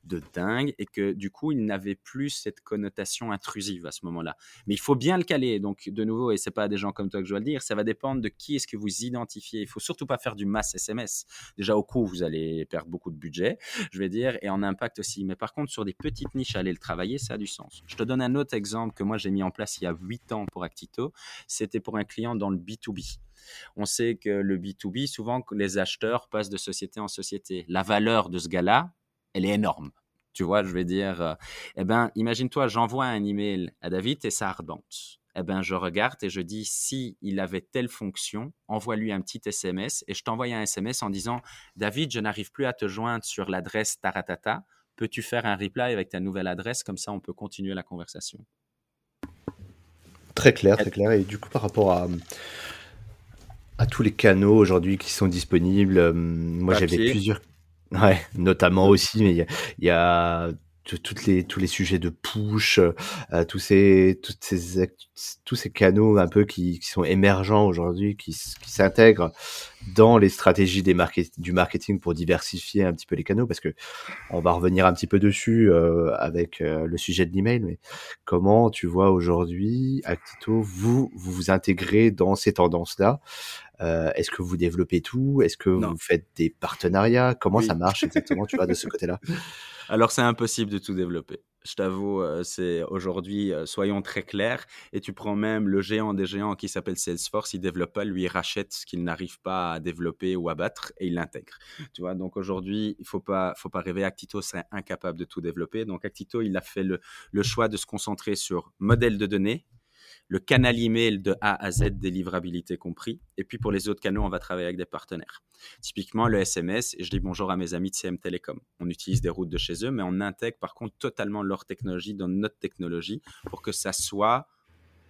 de dingue, et que du coup, il n'avait plus cette connotation intrusive à ce moment-là. Mais il faut bien le caler. Donc, de nouveau, et c'est pas des gens comme toi que je dois le dire, ça va dépendre de qui est-ce que vous identifiez. Il faut surtout pas faire du mass SMS. Déjà au coût, vous allez perdre beaucoup de budget, je vais dire, et en impact aussi. Mais par contre, sur des petites niches, aller le travailler, ça a du sens. Je te donne un autre exemple que moi j'ai mis en place il y a 8 ans pour Actito. C'était pour un client dans le B2B. On sait que le B2B, souvent, les acheteurs passent de société en société. La valeur de ce gars-là, elle est énorme. Tu vois, je vais dire, euh, eh ben, imagine-toi, j'envoie un email à David et ça ardente eh ben, je regarde et je dis si il avait telle fonction, envoie-lui un petit SMS et je t'envoie un SMS en disant David, je n'arrive plus à te joindre sur l'adresse taratata. Peux-tu faire un reply avec ta nouvelle adresse? Comme ça, on peut continuer la conversation. Très clair, très clair. Et du coup, par rapport à, à tous les canaux aujourd'hui qui sont disponibles, euh, moi j'avais plusieurs. Ouais, notamment aussi, mais il y a toutes les tous les sujets de push, euh, tous ces toutes ces tous ces canaux un peu qui, qui sont émergents aujourd'hui, qui, qui s'intègrent dans les stratégies des market, du marketing pour diversifier un petit peu les canaux, parce que on va revenir un petit peu dessus euh, avec euh, le sujet de l'email, mais comment tu vois aujourd'hui Actito vous vous vous intégrez dans ces tendances-là? Euh, Est-ce que vous développez tout? Est-ce que vous faites des partenariats? Comment ça marche exactement, tu vois, de ce côté-là? *laughs* Alors c'est impossible de tout développer. Je t'avoue, euh, c'est aujourd'hui, euh, soyons très clairs. Et tu prends même le géant des géants qui s'appelle Salesforce, il développe pas, lui il rachète ce qu'il n'arrive pas à développer ou à battre et il l'intègre. Tu vois, donc aujourd'hui, il faut pas, faut pas rêver. Actito serait incapable de tout développer. Donc Actito, il a fait le, le choix de se concentrer sur modèle de données, le canal email de A à Z, délivrabilité compris. Et puis pour les autres canaux, on va travailler avec des partenaires. Typiquement, le SMS, et je dis bonjour à mes amis de CM Telecom. On utilise des routes de chez eux, mais on intègre par contre totalement leur technologie dans notre technologie pour que ça soit,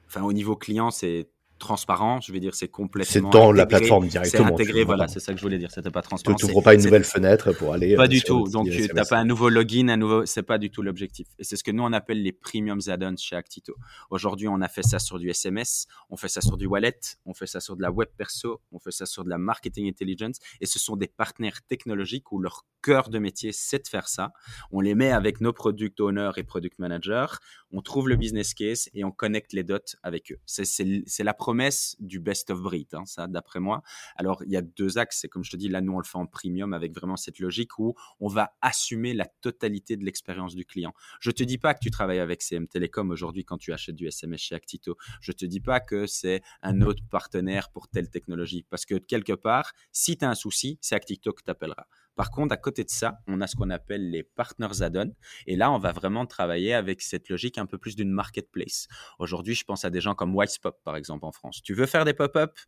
enfin au niveau client, c'est transparent, je vais dire, c'est complètement. C'est dans la plateforme directement. C'est intégré, voilà, c'est ça que je voulais dire. C'était pas transparent. Tu n'ouvres pas une nouvelle fenêtre pour aller. Pas du tout. Donc, tu n'as pas un nouveau login, un nouveau. C'est pas du tout l'objectif. Et c'est ce que nous on appelle les premium add-ons chez Actito. Aujourd'hui, on a fait ça sur du SMS, on fait ça sur du wallet, on fait ça sur de la web perso, on fait ça sur de la marketing intelligence. Et ce sont des partenaires technologiques où leur cœur de métier, c'est de faire ça. On les met avec nos product owners et product managers. On trouve le business case et on connecte les dots avec eux. C'est la promesse du best of breed, hein, ça, d'après moi. Alors, il y a deux axes. C'est comme je te dis, là, nous, on le fait en premium avec vraiment cette logique où on va assumer la totalité de l'expérience du client. Je te dis pas que tu travailles avec CM Telecom aujourd'hui quand tu achètes du SMS chez Actito. Je te dis pas que c'est un autre partenaire pour telle technologie. Parce que quelque part, si tu as un souci, c'est Actito que t'appellera. Par contre, à côté de ça, on a ce qu'on appelle les partners add-on. Et là, on va vraiment travailler avec cette logique un peu plus d'une marketplace. Aujourd'hui, je pense à des gens comme Wisepop, par exemple, en France. Tu veux faire des pop-up?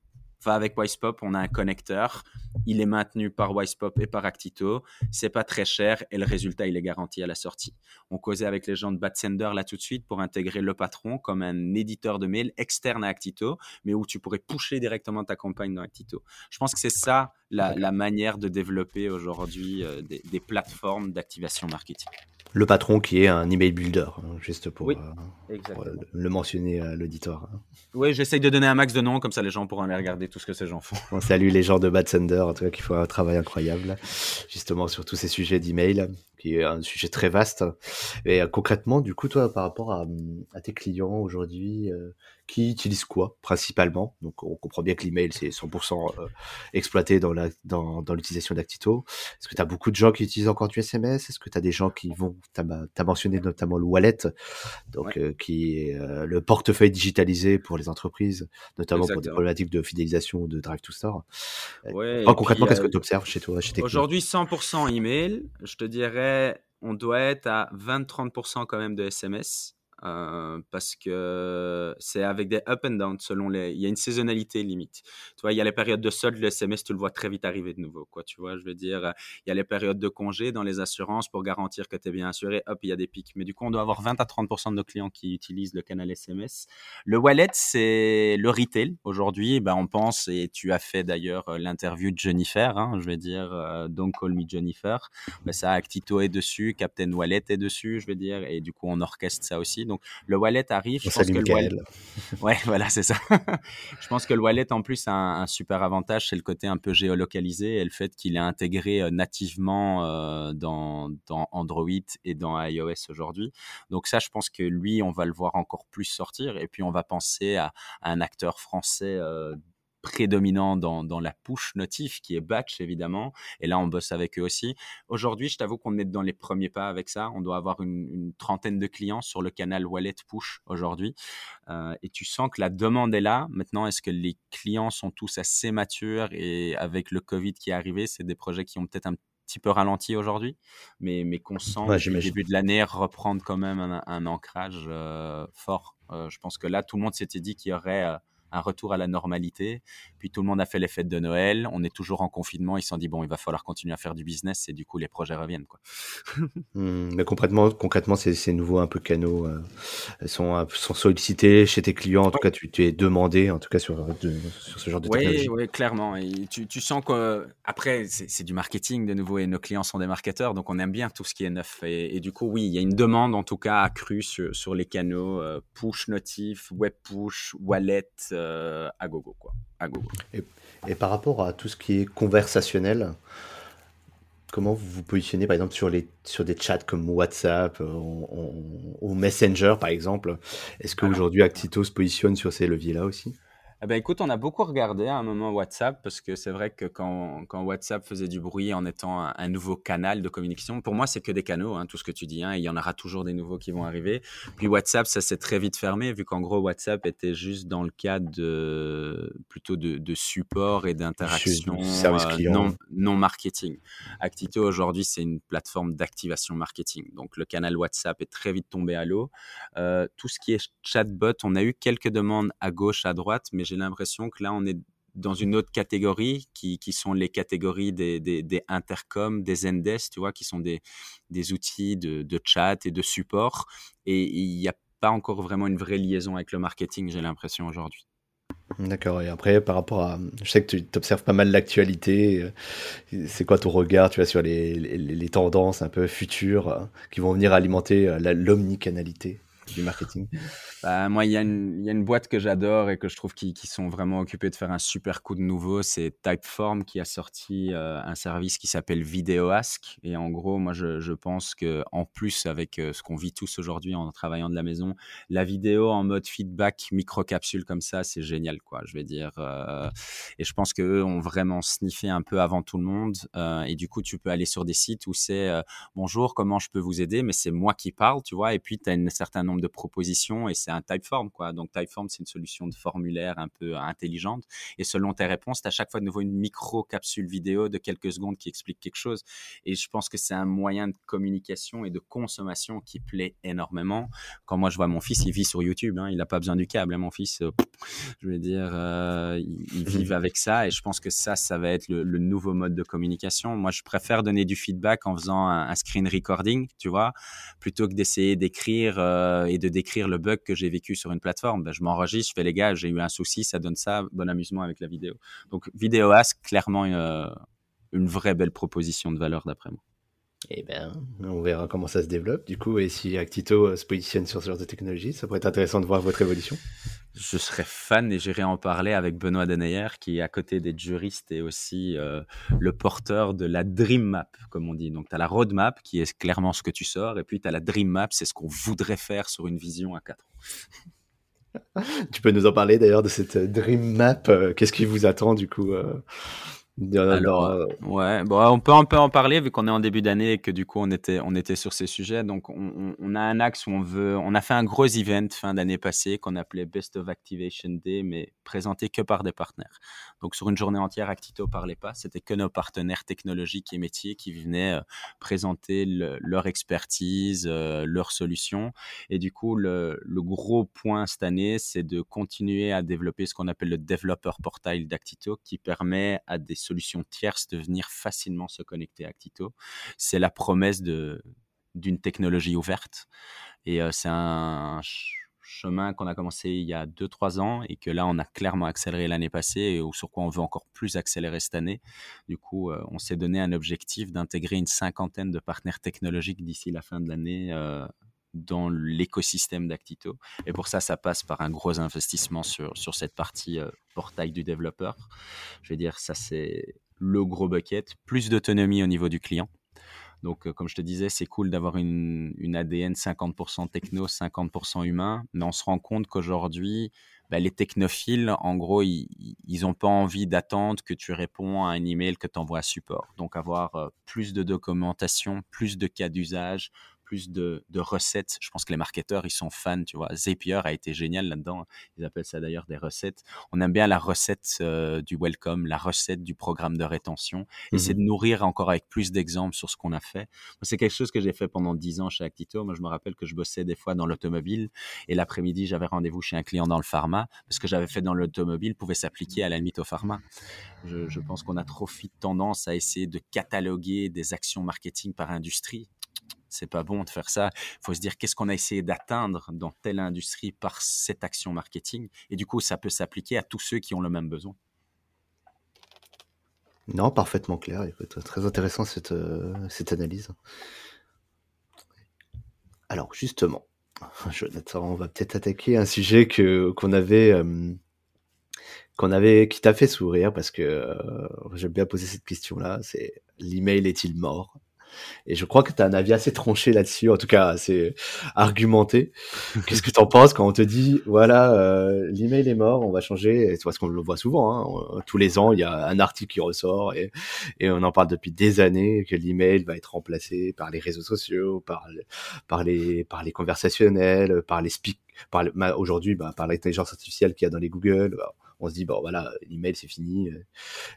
Va avec Wisepop, on a un connecteur, il est maintenu par Wisepop et par Actito, c'est pas très cher et le résultat il est garanti à la sortie. On causait avec les gens de Batsender là tout de suite pour intégrer le patron comme un éditeur de mail externe à Actito, mais où tu pourrais pusher directement ta campagne dans Actito. Je pense que c'est ça la, manière de développer aujourd'hui euh, des plateformes d'activation marketing le patron qui est un email builder, hein, juste pour, euh, le mentionner à l'auditoire. Hein. Oui, j'essaye de donner un max de noms, comme ça les gens pourront aller regarder tout ce que ces gens font. On salue les gens de Bad Thunder, en tout cas qui font un travail incroyable, justement sur tous ces sujets d'email, qui est un sujet très vaste. Et euh, concrètement, du coup, toi, par rapport à, tes clients aujourd'hui, euh, qui utilisent quoi principalement? Donc, on comprend bien que l'email, c'est 100% euh, exploité dans l'utilisation dans, l'utilisation d'Actito. Est-ce que tu as beaucoup de gens qui utilisent encore du SMS Est-ce que tu as des gens qui vont, tu as, mentionné notamment le wallet, donc euh, qui est euh, le portefeuille digitalisé pour les entreprises, notamment pour des problématiques de fidélisation de Drive to Store? concrètement, qu'est-ce que tu observes chez toi chez Aujourd'hui, 100% email. Je te dirais, on doit être à 20-30% quand même de SMS. Euh, parce que c'est avec des up and down selon les. Il y a une saisonnalité limite. Tu vois, il y a les périodes de solde, le SMS, tu le vois très vite arriver de nouveau. Quoi, tu vois, je veux dire, il y a les périodes de congé dans les assurances pour garantir que tu es bien assuré. Hop, il y a des pics. Mais du coup, on doit avoir 20 à 30% de nos clients qui utilisent le canal SMS. Le wallet, c'est le retail. Aujourd'hui, ben, on pense, et tu as fait d'ailleurs euh, l'interview de Jennifer, hein, je vais dire, euh, Don't Call Me Jennifer. Ben, ça, Actito est dessus, Captain Wallet est dessus, je vais dire, et du coup, on orchestre ça aussi. Donc, le wallet arrive. Je pense que le wallet... *laughs* Ouais, voilà, c'est ça. je pense que le wallet, en plus, a un, super avantage, c'est le côté un peu géolocalisé et le fait qu'il est intégré euh, nativement euh, dans, dans, Android et dans iOS aujourd'hui. Donc ça, je pense que lui, on va le voir encore plus sortir. Et puis, on va penser à, un acteur français euh, prédominant dans, dans, la push notif qui est batch évidemment. Et là on bosse avec eux aussi. Aujourd'hui je t'avoue qu'on est dans les premiers pas avec ça. On doit avoir une, trentaine de clients sur le canal wallet push aujourd'hui. Euh, et tu sens que la demande est là. Maintenant est-ce que les clients sont tous assez matures et avec le covid qui est arrivé c'est des projets qui ont peut-être un petit peu ralenti aujourd'hui? Mais mais qu'on sent au début de l'année reprendre quand même un, ancrage euh, fort. Euh, je pense que là tout le monde s'était dit qu'il y aurait un retour à la normalité. Puis tout le monde a fait les fêtes de Noël. On est toujours en confinement. Ils se sont dit, bon, il va falloir continuer à faire du business. Et du coup, les projets reviennent. Quoi. *laughs* Hmm, mais concrètement, concrètement ces, nouveaux un peu canaux euh, sont, sont sollicités chez tes clients. En tout cas, tu, es demandé, en tout cas, sur, sur ce genre de technologie. Oui, clairement. Et tu, tu sens qu'après, c'est du marketing de nouveau. Et nos clients sont des marketeurs. Donc, on aime bien tout ce qui est neuf. Et, du coup, oui, il y a une demande, en tout cas, accrue sur, sur les canaux euh, push notif, web push, wallet. Euh, à gogo, quoi. À gogo. Et, par rapport à tout ce qui est conversationnel, comment vous vous positionnez par exemple sur, les, sur des chats comme WhatsApp euh, ou Messenger par exemple? Est-ce qu'aujourd'hui Actito se positionne sur ces leviers-là aussi? Eh ben, écoute, on a beaucoup regardé à un moment WhatsApp parce que c'est vrai que quand, quand, WhatsApp faisait du bruit en étant un, nouveau canal de communication, pour moi, c'est que des canaux, hein, tout ce que tu dis. Hein, il y en aura toujours des nouveaux qui vont arriver. Puis WhatsApp, ça s'est très vite fermé vu qu'en gros, WhatsApp était juste dans le cadre de, plutôt de, de support et d'interaction euh, non, non, marketing. Actito, aujourd'hui, c'est une plateforme d'activation marketing. Donc, le canal WhatsApp est très vite tombé à l'eau. Euh, tout ce qui est chatbot, on a eu quelques demandes à gauche, à droite, mais j'ai l'impression que là, on est dans une autre catégorie qui, qui sont les catégories des, des, intercoms, des Zendes, tu vois, qui sont des, des outils de, de, chat et de support. Et il n'y a pas encore vraiment une vraie liaison avec le marketing, j'ai l'impression aujourd'hui. D'accord. Et après, par rapport à, je sais que tu observes pas mal l'actualité. Euh, c'est quoi ton regard, tu vois, sur les, les, tendances un peu futures euh, qui vont venir alimenter euh, l'omnicanalité? Du marketing bah, moi, il y, a une boîte que j'adore et que je trouve qui, sont vraiment occupés de faire un super coup de nouveau. C'est Typeform qui a sorti euh, un service qui s'appelle VideoAsk. Et en gros, moi, je, pense que en plus, avec euh, ce qu'on vit tous aujourd'hui en travaillant de la maison, la vidéo en mode feedback, micro-capsule comme ça, c'est génial, quoi. Je vais dire. Euh, et je pense qu'eux ont vraiment sniffé un peu avant tout le monde. et du coup, tu peux aller sur des sites où c'est bonjour, comment je peux vous aider, mais c'est moi qui parle, tu vois. Et puis, tu as un certain nombre de propositions et c'est un Typeform, quoi. Donc, Typeform, c'est une solution de formulaire un peu intelligente. Et selon tes réponses, tu as à chaque fois de nouveau une micro-capsule vidéo de quelques secondes qui explique quelque chose. Et je pense que c'est un moyen de communication et de consommation qui plaît énormément. Quand moi, je vois mon fils, il vit sur YouTube. Hein, il n'a pas besoin du câble. Hein, mon fils, euh, je veux dire, euh, il, *laughs* vit avec ça. Et je pense que ça, ça va être le, nouveau mode de communication. Moi, je préfère donner du feedback en faisant un, screen recording, tu vois, plutôt que d'essayer d'écrire euh, et de décrire le bug que j'ai vécu sur une plateforme, ben, je m'enregistre, je fais les gars, j'ai eu un souci, ça donne ça, bon amusement avec la vidéo. Donc VidéoAsk, clairement une, euh, une vraie belle proposition de valeur d'après moi. Eh bien, on verra comment ça se développe du coup et si Actito euh, se positionne sur ce genre de technologie, ça pourrait être intéressant de voir votre évolution. Je serais fan et j'irai en parler avec Benoît Deneyer qui, à côté des juristes, est aussi euh, le porteur de la Dream Map, comme on dit. Donc, tu as la roadmap qui est clairement ce que tu sors et puis tu as la Dream Map, c'est ce qu'on voudrait faire sur une vision à 4 ans. *laughs* tu peux nous en parler d'ailleurs de cette Dream Map euh, Qu'est-ce qui vous attend du coup alors, euh, ouais, bon, on peut un peu en parler vu qu'on est en début d'année et que du coup on était, on était sur ces sujets. Donc on, on, a un axe où on veut, on a fait un gros event fin d'année passée qu'on appelait Best of Activation Day, mais présenté que par des partenaires. Donc sur une journée entière, Actito parlait pas, c'était que nos partenaires technologiques et métiers qui venaient euh, présenter leur expertise, euh, leurs solutions. Et du coup, le, gros point cette année, c'est de continuer à développer ce qu'on appelle le Developer Portal d'Actito, qui permet à des solutions tierces de venir facilement se connecter à Actito. C'est la promesse d'une technologie ouverte. Et euh, c'est un chemin qu'on a commencé il y a 2-3 ans et que là, on a clairement accéléré l'année passée et sur quoi on veut encore plus accélérer cette année. Du coup, euh, on s'est donné un objectif d'intégrer une cinquantaine de partenaires technologiques d'ici la fin de l'année euh, dans l'écosystème d'Actito. Et pour ça, ça passe par un gros investissement sur, sur cette partie euh, portail du développeur. Je vais dire, ça c'est le gros bucket. Plus d'autonomie au niveau du client. Donc, euh, comme je te disais, c'est cool d'avoir une, ADN 50% techno, 50% humain, mais on se rend compte qu'aujourd'hui, bah, les technophiles, en gros, ils n'ont pas envie d'attendre que tu réponds à un email que tu envoies à support. Donc, avoir euh, plus de documentation, plus de cas d'usage, plus de, recettes. Je pense que les marketeurs, ils sont fans, tu vois. Zapier a été génial là-dedans. Ils appellent ça d'ailleurs des recettes. On aime bien la recette euh, du welcome, la recette du programme de rétention. Et c'est mmh de nourrir encore avec plus d'exemples sur ce qu'on a fait. C'est quelque chose que j'ai fait pendant dix ans chez Actito. Moi, je me rappelle que je bossais des fois dans l'automobile et l'après-midi, j'avais rendez-vous chez un client dans le pharma. Parce que j'avais fait dans l'automobile pouvait s'appliquer à la limite au pharma. Je, je pense qu'on a trop vite tendance à essayer de cataloguer des actions marketing par industrie c'est pas bon de faire ça. Il faut se dire qu'est-ce qu'on a essayé d'atteindre dans telle industrie par cette action marketing? Et du coup, ça peut s'appliquer à tous ceux qui ont le même besoin. Non, parfaitement clair. très intéressant cette, euh, cette analyse. Alors, justement, *laughs* Jonathan, on va peut-être attaquer un sujet que, qu'on avait. Qu'on avait, qui t'a fait sourire parce que euh, j'aime bien poser cette question-là, c'est l'email est-il mort? Et je crois que tu as un avis assez tranché là-dessus, en tout cas assez argumenté. *laughs* Qu'est-ce que tu en penses quand on te dit, voilà, euh, l'email est mort, on va changer, c'est parce qu'on le voit souvent, hein, tous les ans, il y a un article qui ressort et, et on en parle depuis des années, que l'email va être remplacé par les réseaux sociaux, par, par, les, par les conversationnels, par les speak, par aujourd'hui, bah, par l'intelligence artificielle qu'il y a dans les Google. Bah, on se dit bon voilà l'email c'est fini euh,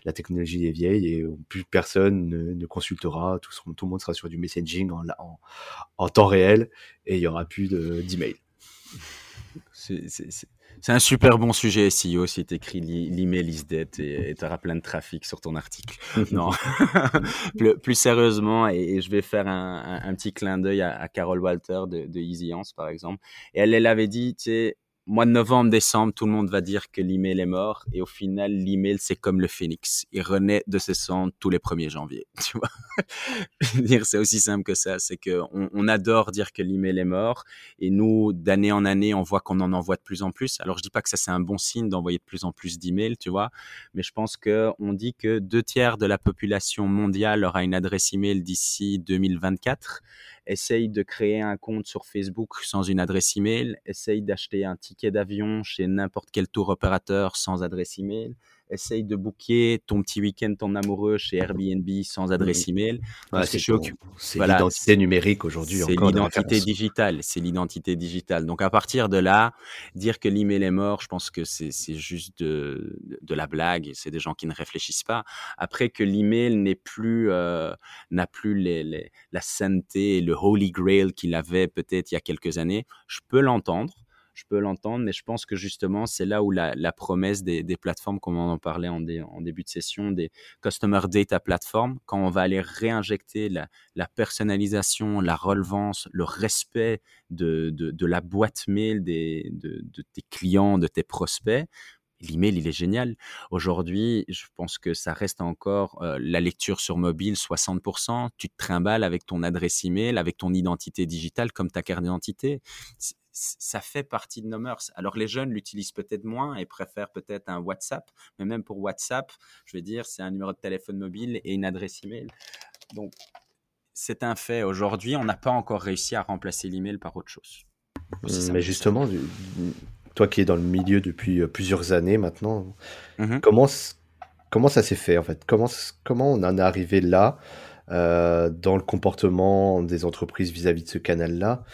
la technologie est vieille et plus personne ne, consultera tout, tout, le monde sera sur du messaging en, en, temps réel et il y aura plus d'email c'est un super bon sujet SEO si tu écris l'email is dead et tu auras plein de trafic sur ton article. *laughs* non, *laughs* plus, sérieusement, et, je vais faire un, petit clin d'œil à, Carol Walter de, de Easy par exemple. Et elle, elle avait dit, tu sais, mois de novembre, décembre, tout le monde va dire que l'email est mort. Et au final, l'email, c'est comme le phénix. Il renaît de ses cendres tous les 1er janvier. *laughs* Tu vois dire, c'est aussi simple que ça. C'est que on, adore dire que l'email est mort. Et nous, d'année en année, on voit qu'on en envoie de plus en plus. Alors, je dis pas que ça, c'est un bon signe d'envoyer de plus en plus d'emails, tu vois. Mais je pense que on dit que deux tiers de la population mondiale aura une adresse email d'ici 2024 essaye de créer un compte sur Facebook sans une adresse email, essaye d'acheter un ticket d'avion chez n'importe quel tour opérateur sans adresse email, essaye de booker ton petit week-end ton amoureux chez Airbnb sans adresse email. c'est l'identité numérique aujourd'hui. C'est l'identité digitale. C'est l'identité digitale. Donc à partir de là, dire que l'email est mort, je pense que c'est juste de, de, la blague. C'est des gens qui ne réfléchissent pas. Après que l'email n'est plus euh, n'a plus les, la sainteté et le holy grail qu'il avait peut-être il y a quelques années, je peux l'entendre je peux l'entendre, mais je pense que justement, c'est là où la, promesse des, plateformes, comme on en parlait en, début de session, des Customer Data Platforms, quand on va aller réinjecter la, personnalisation, la relevance, le respect de, la boîte mail des, de, tes clients, de tes prospects, l'email, il est génial. Aujourd'hui, je pense que ça reste encore euh, la lecture sur mobile, 60%. Tu te trimbales avec ton adresse email, avec ton identité digitale comme ta carte d'identité ça fait partie de nos mœurs. Alors les jeunes l'utilisent peut-être moins et préfèrent peut-être un WhatsApp, mais même pour WhatsApp, je vais dire, c'est un numéro de téléphone mobile et une adresse email. Donc c'est un fait. Aujourd'hui, on n'a pas encore réussi à remplacer l'email par autre chose. Mais justement, toi qui es dans le milieu depuis euh, plusieurs années maintenant, mmh comment, comment ça s'est fait en fait? Comment, comment on en est arrivé là euh, dans le comportement des entreprises vis-à-vis -vis de ce canal-là?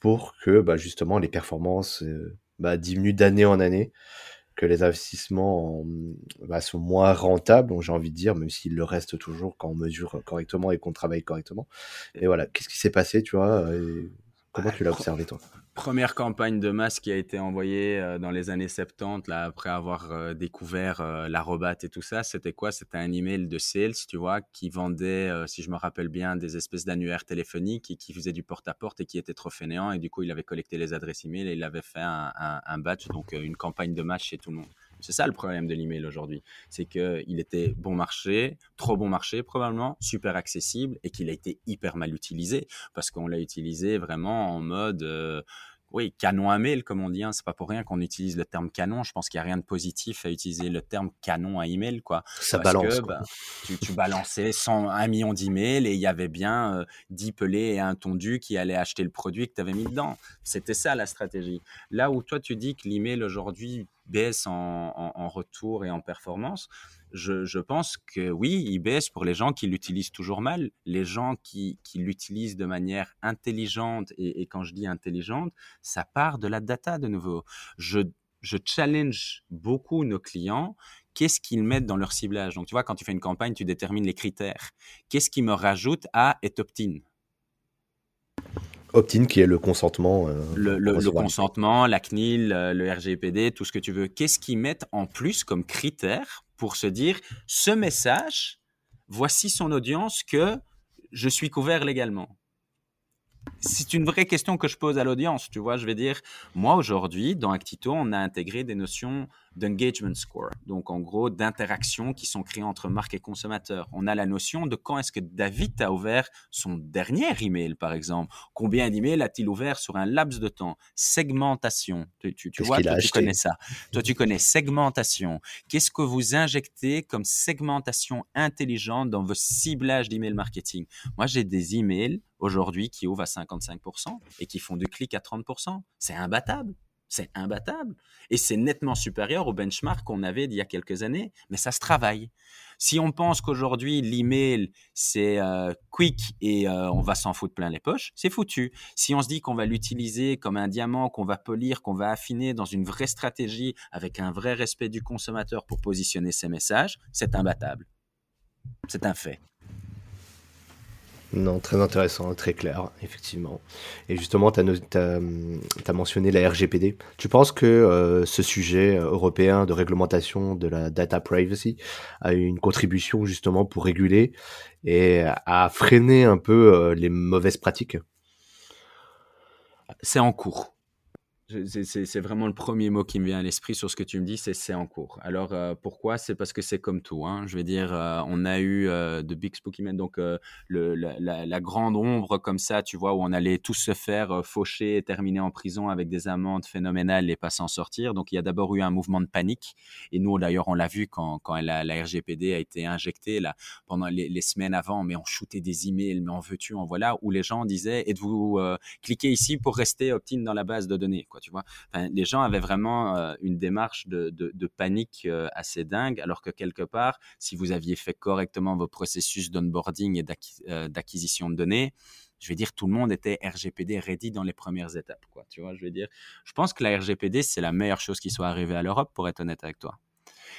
Pour que bah, justement les performances euh, bah, diminuent d'année en année, que les investissements bah, sont moins rentables, j'ai envie de dire, même s'ils le restent toujours quand on mesure correctement et qu'on travaille correctement. Et voilà, qu'est-ce qui s'est passé, tu vois Comment tu l'as observé, toi? Première campagne de masse qui a été envoyée euh, dans les années 70, là, après avoir euh, découvert euh, la et tout ça, c'était quoi? C'était un email de sales, tu vois, qui vendait, si je me rappelle bien, des espèces d'annuaires téléphoniques et qui faisait du porte-à-porte et qui était trop fainéant. Et du coup, il avait collecté les adresses email et il avait fait un, un, un batch, donc une campagne de masse chez tout le monde. C'est ça le problème de l'email aujourd'hui. C'est qu'il était bon marché, trop bon marché probablement, super accessible et qu'il a été hyper mal utilisé parce qu'on l'a utilisé vraiment en mode euh, oui, canon à mail, comme on dit. Hein. C'est pas pour rien qu'on utilise le terme canon. Je pense qu'il n'y a rien de positif à utiliser le terme canon à email, quoi. Ça balance. bah, tu, tu, balançais 100, un million d'emails et il y avait bien euh, 10 pelés et un tondu qui allaient acheter le produit que tu avais mis dedans. C'était ça la stratégie. Là où toi tu dis que l'email aujourd'hui baisse en, retour et en performance, je, pense que oui, il baisse pour les gens qui l'utilisent toujours mal. Les gens qui, l'utilisent de manière intelligente, et, quand je dis intelligente, ça part de la data de nouveau. Je, challenge beaucoup nos clients qu'est-ce qu'ils mettent dans leur ciblage? Donc, tu vois, quand tu fais une campagne, tu détermines les critères. Qu'est-ce qui me rajoute à et opt-in Opt-in qui est le consentement. Euh, le, consentement, la CNIL, euh, le RGPD, tout ce que tu veux. Qu'est-ce qu'ils mettent en plus comme critère pour se dire ce message, voici son audience que je suis couvert légalement? C'est une vraie question que je pose à l'audience. Tu vois, je vais dire, moi aujourd'hui, dans Actito, on a intégré des notions d'engagement score, donc en gros d'interactions qui sont créées entre marque et consommateur. On a la notion de quand est-ce que David a ouvert son dernier email, par exemple. Combien d'emails a-t-il ouvert sur un laps de temps? Segmentation. Tu, tu, vois, toi, tu connais ça. Toi, tu connais segmentation. Qu'est-ce que vous injectez comme segmentation intelligente dans vos ciblages d'email marketing? Moi, j'ai des emails aujourd'hui qui ouvrent à 55% et qui font du clic à 30%. C'est imbattable. C'est imbattable. Et c'est nettement supérieur au benchmark qu'on avait d'il y a quelques années, mais ça se travaille. Si on pense qu'aujourd'hui, l'email, c'est euh, quick et euh, on va s'en foutre plein les poches, c'est foutu. Si on se dit qu'on va l'utiliser comme un diamant, qu'on va polir, qu'on va affiner dans une vraie stratégie avec un vrai respect du consommateur pour positionner ses messages, c'est imbattable. C'est un fait. Non, très intéressant, très clair, effectivement. Et justement, tu as, mentionné la RGPD. Tu penses que euh, ce sujet européen de réglementation de la data privacy a eu une contribution justement pour réguler et à freiner un peu euh, les mauvaises pratiques? C'est en cours. C'est vraiment le premier mot qui me vient à l'esprit sur ce que tu me dis, c'est c'est en cours. Alors euh, pourquoi? C'est parce que c'est comme tout. Hein. Je veux dire, euh, on a eu euh, de Big Spooky donc le, la, la, grande ombre comme ça, tu vois, où on allait tous se faire faucher et terminer en prison avec des amendes phénoménales et pas s'en sortir. Donc il y a d'abord eu un mouvement de panique. Et nous, d'ailleurs, on l'a vu quand, quand la, RGPD a été injectée là, pendant les, semaines avant, mais on shootait des emails, mais en veux-tu, en voilà, où les gens disaient, êtes-vous cliquez ici pour rester opt-in dans la base de données tu vois. les gens avaient vraiment euh, une démarche de, panique euh, assez dingue, alors que quelque part, si vous aviez fait correctement vos processus d'onboarding et euh, d'acquisition de données, je vais dire, tout le monde était RGPD ready dans les premières étapes, quoi. Tu vois, je vais dire, je pense que la RGPD, c'est la meilleure chose qui soit arrivée à l'Europe, pour être honnête avec toi.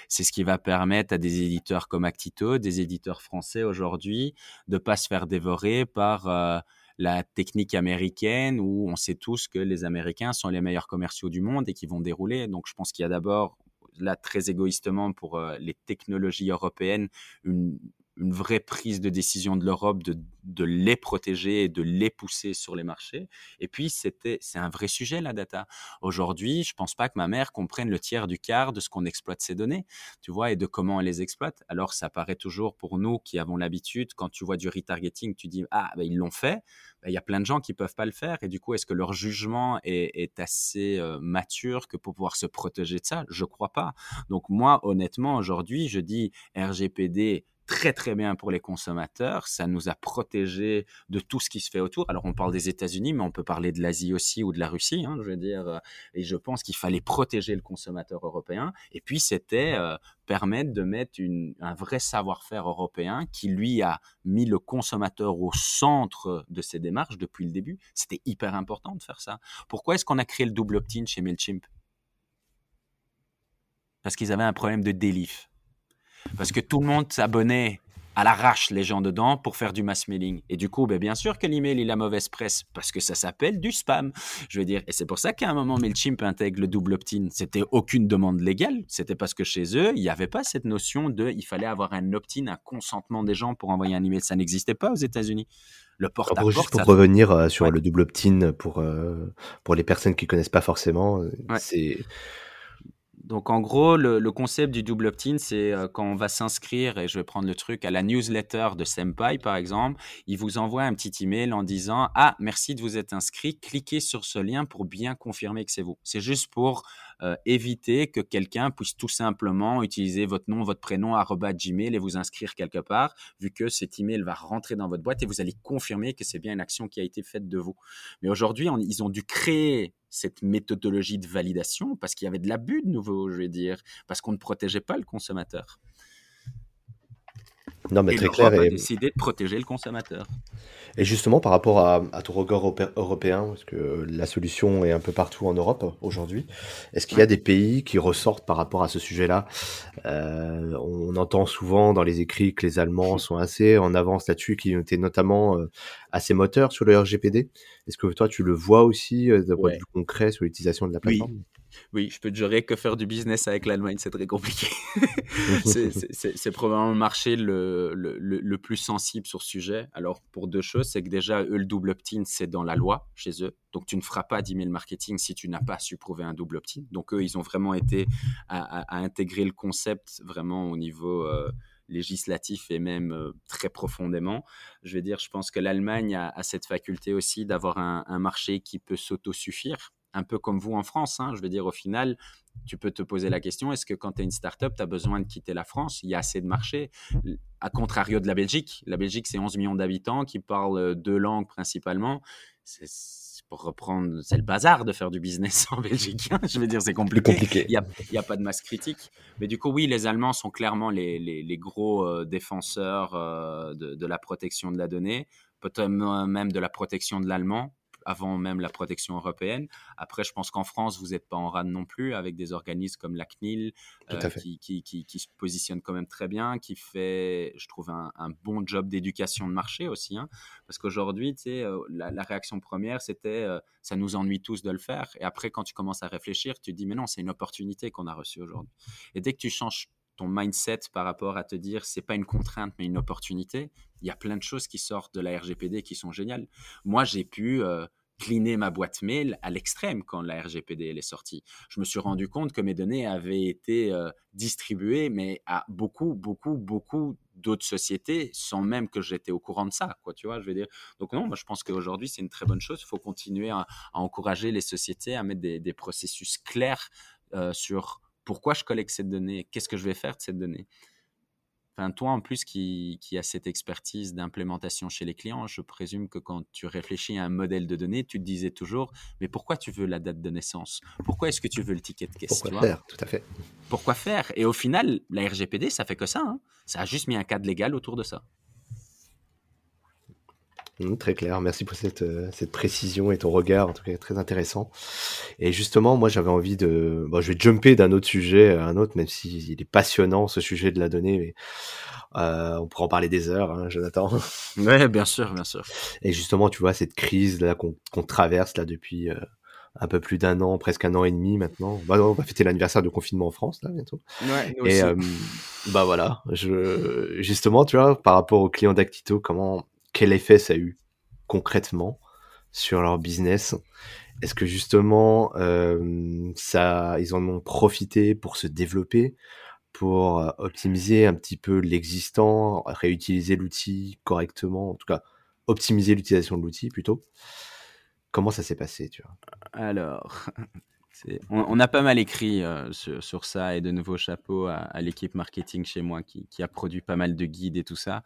C'est ce qui va permettre à des éditeurs comme Actito, des éditeurs français aujourd'hui, de pas se faire dévorer par la technique américaine où on sait tous que les Américains sont les meilleurs commerciaux du monde et qui vont dérouler. Donc je pense qu'il y a d'abord là très égoïstement pour euh, les technologies européennes une, une vraie prise de décision de l'Europe de, de, les protéger et de les pousser sur les marchés. Et puis, c'était, c'est un vrai sujet, la data. Aujourd'hui, je pense pas que ma mère comprenne le tiers du quart de ce qu'on exploite ces données, tu vois, et de comment on les exploite. Alors, ça paraît toujours pour nous qui avons l'habitude, quand tu vois du retargeting, tu dis, ah, ben, ils l'ont fait. Ben, il y a plein de gens qui peuvent pas le faire. Et du coup, est-ce que leur jugement est, est assez euh, mature que pour pouvoir se protéger de ça? Je crois pas. Donc, moi, honnêtement, aujourd'hui, je dis RGPD, très très bien pour les consommateurs. Ça nous a protégés de tout ce qui se fait autour. Alors on parle des États-Unis, mais on peut parler de l'Asie aussi ou de la Russie. Hein, je veux dire, euh, et je pense qu'il fallait protéger le consommateur européen. Et puis c'était euh, permettre de mettre une, un vrai savoir-faire européen qui lui a mis le consommateur au centre de ses démarches depuis le début. C'était hyper important de faire ça. Pourquoi est-ce qu'on a créé le double opt-in chez Mailchimp? Parce qu'ils avaient un problème de délif parce que tout le monde s'abonnait à l'arrache les gens dedans pour faire du mass mailing. Et du coup, ben, bien sûr que l'email il a mauvaise presse parce que ça s'appelle du spam. Je veux dire, et c'est pour ça qu'à un moment Mailchimp intègre le double opt-in. C'était aucune demande légale. C'était parce que chez eux, il n'y avait pas cette notion de, il fallait avoir un opt-in, un consentement des gens pour envoyer un email. Ça n'existait pas aux États-Unis. Le porte à porte. Juste pour revenir euh, sur le double opt-in pour euh, pour les personnes qui connaissent pas forcément, euh, c'est donc en gros, le, concept du double opt-in, c'est euh, quand on va s'inscrire, et je vais prendre le truc, à la newsletter de Senpai par exemple, il vous envoie un petit email en disant Ah, merci de vous être inscrit, cliquez sur ce lien pour bien confirmer que c'est vous. C'est juste pour euh, éviter que quelqu'un puisse tout simplement utiliser votre nom, votre prénom, Gmail et vous inscrire quelque part, vu que cet email va rentrer dans votre boîte et vous allez confirmer que c'est bien une action qui a été faite de vous. Mais aujourd'hui, ils ont dû créer cette méthodologie de validation parce qu'il y avait de l'abus de nouveau, je vais dire, parce qu'on ne protégeait pas le consommateur. Non, mais très clair. Et... a décidé de protéger le consommateur. Et justement, par rapport à, ton regard européen, parce que la solution est un peu partout en Europe aujourd'hui, est-ce qu'il y a des pays qui ressortent par rapport à ce sujet-là? Euh, On entend souvent dans les écrits que les Allemands sont assez en avance là-dessus, qui étaient notamment euh, assez moteurs sur le RGPD. Est-ce que toi, tu le vois aussi euh, d'un point de vue concret sur l'utilisation de la plateforme? oui, je peux te jurer que faire du business avec l'Allemagne, c'est très compliqué. *laughs* c'est probablement le marché le, le, le, plus sensible sur ce sujet. Alors, pour deux choses, c'est que déjà, eux, le double opt-in, c'est dans la loi chez eux. Donc, tu ne feras pas d'email marketing si tu n'as pas su prouver un double opt-in. Donc, eux, ils ont vraiment été à, à, intégrer le concept vraiment au niveau... Euh, législatif et même euh, très profondément. Je vais dire, je pense que l'Allemagne a, a, cette faculté aussi d'avoir un, un, marché qui peut s'autosuffire un peu comme vous en France. Hein. je veux dire, au final, tu peux te poser la question, est-ce que quand tu es une startup, tu as besoin de quitter la France? Il y a assez de marché. À contrario de la Belgique, la Belgique, c'est 11 millions d'habitants qui parlent deux langues principalement. C'est pour reprendre, c'est le bazar de faire du business *laughs* en Belgique. Hein. je veux dire, c'est compliqué. Il n'y a, pas de masse critique. Mais du coup, oui, les Allemands sont clairement les, gros euh, défenseurs euh, de, de, la protection de la donnée, peut-être même de la protection de l'allemand avant même la protection européenne. Après, je pense qu'en France, vous n'êtes pas en rade non plus avec des organismes comme la CNIL euh, qui, qui, qui, se positionne quand même très bien, qui fait, je trouve, un, bon job d'éducation de marché aussi. Hein. parce qu'aujourd'hui, tu sais, euh, la, réaction première, c'était euh, ça nous ennuie tous de le faire. Et après, quand tu commences à réfléchir, tu te dis mais non, c'est une opportunité qu'on a reçue aujourd'hui. Et dès que tu changes ton mindset par rapport à te dire c'est pas une contrainte mais une opportunité, il y a plein de choses qui sortent de la RGPD qui sont géniales. Moi, j'ai pu cleaner ma boîte mail à l'extrême quand la RGPD est sortie. Je me suis rendu compte que mes données avaient été euh, distribuées, mais à beaucoup, beaucoup, beaucoup d'autres sociétés sans même que j'étais au courant de ça, quoi, tu vois, je veux dire. Donc non, moi je pense qu'aujourd'hui c'est une très bonne chose. Il faut continuer à, encourager les sociétés à mettre des, processus clairs euh, sur pourquoi je collecte cette donnée, qu'est-ce que je vais faire de cette donnée. Enfin, toi, en plus, qui, qui a cette expertise d'implémentation chez les clients, je présume que quand tu réfléchis à un modèle de données, tu te disais toujours, mais pourquoi tu veux la date de naissance? Pourquoi est-ce que tu veux le ticket de caisse Pourquoi faire? Tout à fait. Pourquoi faire? Et au final, la RGPD, ça fait que ça. Hein. ça a juste mis un cadre légal autour de ça. Mmh, très clair, merci pour cette, euh, cette, précision et ton regard, en tout cas très intéressant. Et justement, moi j'avais envie de... Bon, je vais jumper d'un autre sujet à un autre, même s'il est passionnant ce sujet de la donnée, mais euh, on pourra en parler des heures, hein, Jonathan. Ouais, bien sûr, bien sûr. Et justement, tu vois, cette crise là qu'on traverse là depuis euh, un peu plus d'un an, presque un an et demi maintenant. Bah, on va fêter l'anniversaire de confinement en France là bientôt. Ouais, et euh, bah voilà, je justement, tu vois, par rapport aux clients d'Actito, comment quel effet ça a eu concrètement sur leur business? Est-ce que justement, euh, ça, ils en ont profité pour se développer, pour euh, optimiser un petit peu l'existant, réutiliser l'outil correctement, en tout cas optimiser l'utilisation de l'outil plutôt? Comment ça s'est passé, tu vois? Alors, *laughs* on, a pas mal écrit euh, sur, ça et de nouveaux chapeaux à, l'équipe marketing chez moi qui, qui, a produit pas mal de guides et tout ça.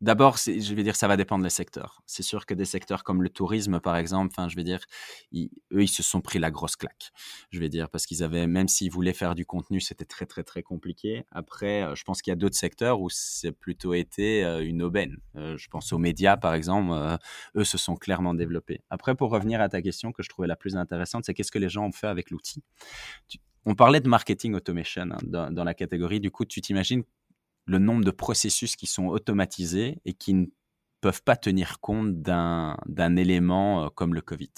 D'abord, je vais dire, ça va dépendre des secteurs. C'est sûr que des secteurs comme le tourisme, par exemple, enfin, je vais dire, eux, ils se sont pris la grosse claque. Je vais dire, parce qu'ils avaient, même s'ils voulaient faire du contenu, c'était très, très, très compliqué. Après, euh, je pense qu'il y a d'autres secteurs où c'est plutôt été euh, une aubaine. Euh, je pense aux médias, par exemple, eux se sont clairement développés. Après, pour revenir à ta question que je trouvais la plus intéressante, c'est qu'est-ce que les gens ont fait avec l'outil? On parlait de marketing automation hein, dans, dans la catégorie. Du coup, tu t'imagines le nombre de processus qui sont automatisés et qui ne peuvent pas tenir compte d'un, élément euh, comme le Covid.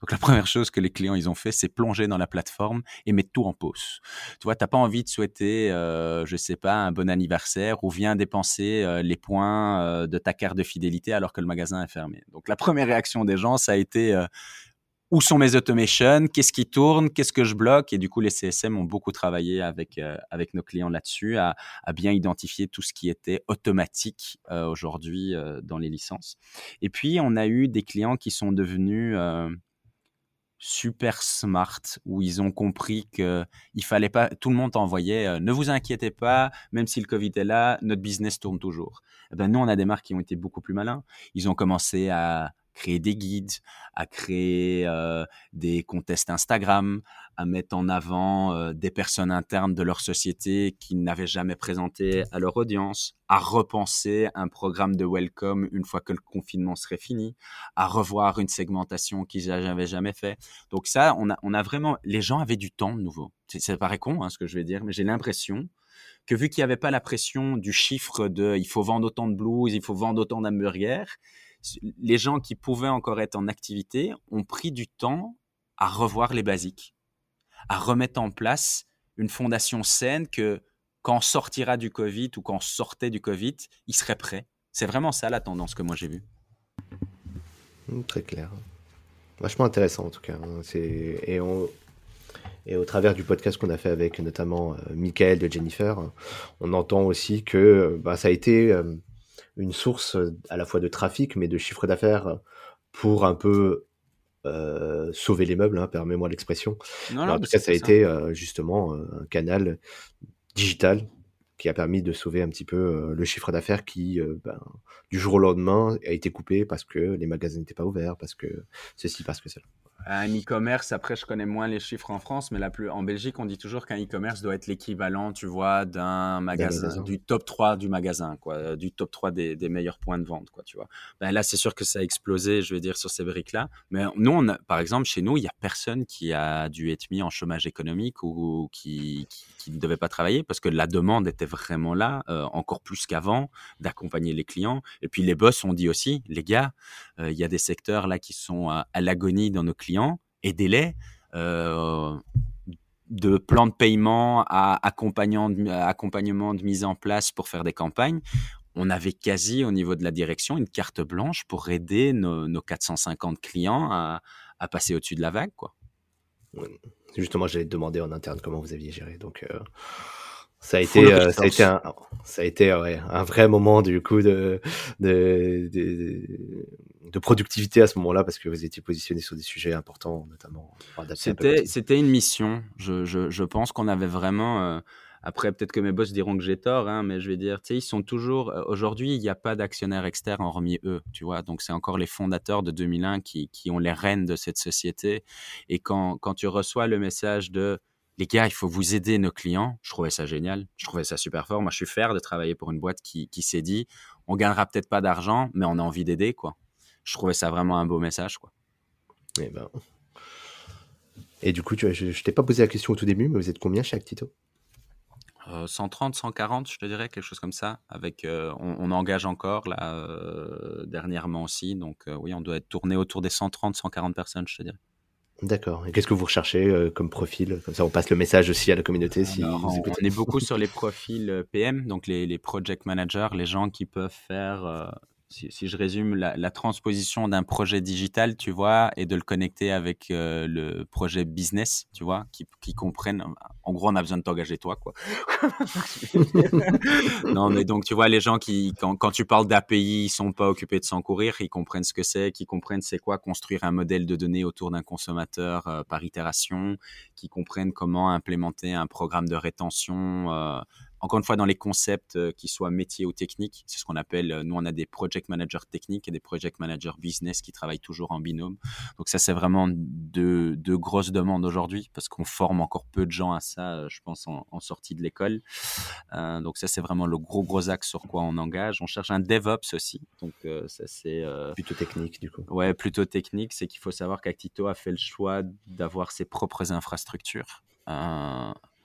Donc la première chose que les clients ils ont fait, c'est plonger dans la plateforme et mettre tout en pause. Tu vois, t'as pas envie de souhaiter, euh, je sais pas, un bon anniversaire ou viens dépenser euh, les points euh, de ta carte de fidélité alors que le magasin est fermé. Donc la première réaction des gens, ça a été où sont mes automations, qu'est-ce qui tourne, qu'est-ce que je bloque? Et du coup, les CSM ont beaucoup travaillé avec, euh, avec nos clients là-dessus, à, bien identifier tout ce qui était automatique euh, aujourd'hui euh, dans les licences. Et puis, on a eu des clients qui sont devenus super smart, où ils ont compris que il fallait pas, tout le monde envoyait, ne vous inquiétez pas, même si le Covid est là, notre business tourne toujours. Eh ben, nous, on a des marques qui ont été beaucoup plus malins. Ils ont commencé à créer des guides, à créer euh, des contests Instagram, à mettre en avant euh, des personnes internes de leur société qu'ils n'avaient jamais présenté à leur audience, à repenser un programme de welcome une fois que le confinement serait fini, à revoir une segmentation qu'ils n'avaient jamais fait. Donc ça, on a, on a vraiment, les gens avaient du temps de nouveau. Ça paraît con hein, ce que je vais dire, mais j'ai l'impression que vu qu'il n'y avait pas la pression du chiffre de il faut vendre autant de blues, il faut vendre autant d'hamburgers, les gens qui pouvaient encore être en activité ont pris du temps à revoir les basiques, à remettre en place une fondation saine que quand on sortira du Covid ou quand on sortait du Covid, ils seraient prêts. C'est vraiment ça la tendance que moi j'ai vue. Mmh, très clair. Vachement intéressant en tout cas. Hein. Et, et au travers du podcast qu'on a fait avec notamment euh, Michael de Jennifer, on entend aussi que bah, ça a été euh, une source euh, à la fois de trafic, mais de chiffre d'affaires pour un peu euh, sauver les meubles, hein, permets-moi l'expression. En tout cas, ça a été euh, justement un canal digital qui a permis de sauver un petit peu le chiffre d'affaires qui, ben, du jour au lendemain, a été coupé parce que les magasins n'étaient pas ouverts, parce que ceci, parce que cela un e-commerce, après je connais moins les chiffres en France, mais la plus, en Belgique, on dit toujours qu'un e-commerce doit être l'équivalent, tu vois, d'un magasin, du top 3 du magasin, quoi, euh, du top 3 des, des meilleurs points de vente, quoi, tu vois. Ben là, c'est sûr que ça a explosé, je veux dire, sur ces briques-là. Mais nous, on a, par exemple, chez nous, il n'y a personne qui a dû être mis en chômage économique ou qui, qui, ne devait pas travailler parce que la demande était vraiment là, euh, encore plus qu'avant, d'accompagner les clients. Et puis les boss ont dit aussi, les gars, euh, il y a des secteurs là qui sont à, à l'agonie dans nos clients aidez-les. Euh, de plans de paiement à accompagnement de, accompagnement de mise en place pour faire des campagnes. on avait quasi au niveau de la direction une carte blanche pour aider nos, 450 clients à, passer au-dessus de la vague. Quoi. Justement, j'allais te demander en interne comment vous aviez géré. Donc, euh, ça a été, euh, ça a été, un, ça a été un vrai moment du coup de, de, de, productivité à ce moment-là parce que vous étiez positionné sur des sujets importants, notamment. C'était, c'était une mission. Je, je, je pense qu'on avait vraiment. Euh, après, peut-être que mes boss diront que j'ai tort, hein, mais je vais dire, tu sais, ils sont toujours. Euh, aujourd'hui, il n'y a pas d'actionnaire externe hormis eux, tu vois. Donc, c'est encore les fondateurs de 2001 qui, qui ont les rênes de cette société. Et quand, quand tu reçois le message de les gars, il faut vous aider nos clients. Je trouvais ça génial. Je trouvais ça super fort. Moi, je suis fier de travailler pour une boîte qui, qui s'est dit, on gagnera peut-être pas d'argent, mais on a envie d'aider, quoi. Je trouvais ça vraiment un beau message, quoi. Et, eh ben... Et du coup, tu je, ne t'ai pas posé la question au tout début, mais vous êtes combien chez Actito? 130, 140, je te dirais, quelque chose comme ça. Avec, euh, on, engage encore là euh, dernièrement aussi, donc euh, oui, on doit être tourné autour des 130, 140 personnes, je te dirais. D'accord. Et qu'est-ce que vous recherchez comme profil? Comme ça, on passe le message aussi à la communauté. Si on, est beaucoup sur les profils PM, donc les, les, project managers, les gens qui peuvent faire si, je résume, la, transposition d'un projet digital, tu vois, et de le connecter avec euh, le projet business, tu vois, qui, comprennent. En gros, on a besoin de t'engager toi, quoi. *laughs* non, mais donc, tu vois, les gens qui, quand, tu parles d'API, ils sont pas occupés de s'en courir, ils comprennent ce que c'est, qui comprennent c'est quoi construire un modèle de données autour d'un consommateur euh, par itération, qui comprennent comment implémenter un programme de rétention. Euh, encore une fois, dans les concepts euh, qui soient métiers ou techniques, c'est ce qu'on appelle, euh, nous, on a des project managers techniques et des project managers business qui travaillent toujours en binôme. Donc ça, c'est vraiment de, de, grosses demandes aujourd'hui parce qu'on forme encore peu de gens à ça, euh, je pense, en, sortie de l'école. donc ça, c'est vraiment le gros, gros axe sur quoi on engage. On cherche un DevOps aussi. Donc ça, c'est... plutôt technique, du coup. Ouais, plutôt technique. C'est qu'il faut savoir qu'Actito a fait le choix d'avoir ses propres infrastructures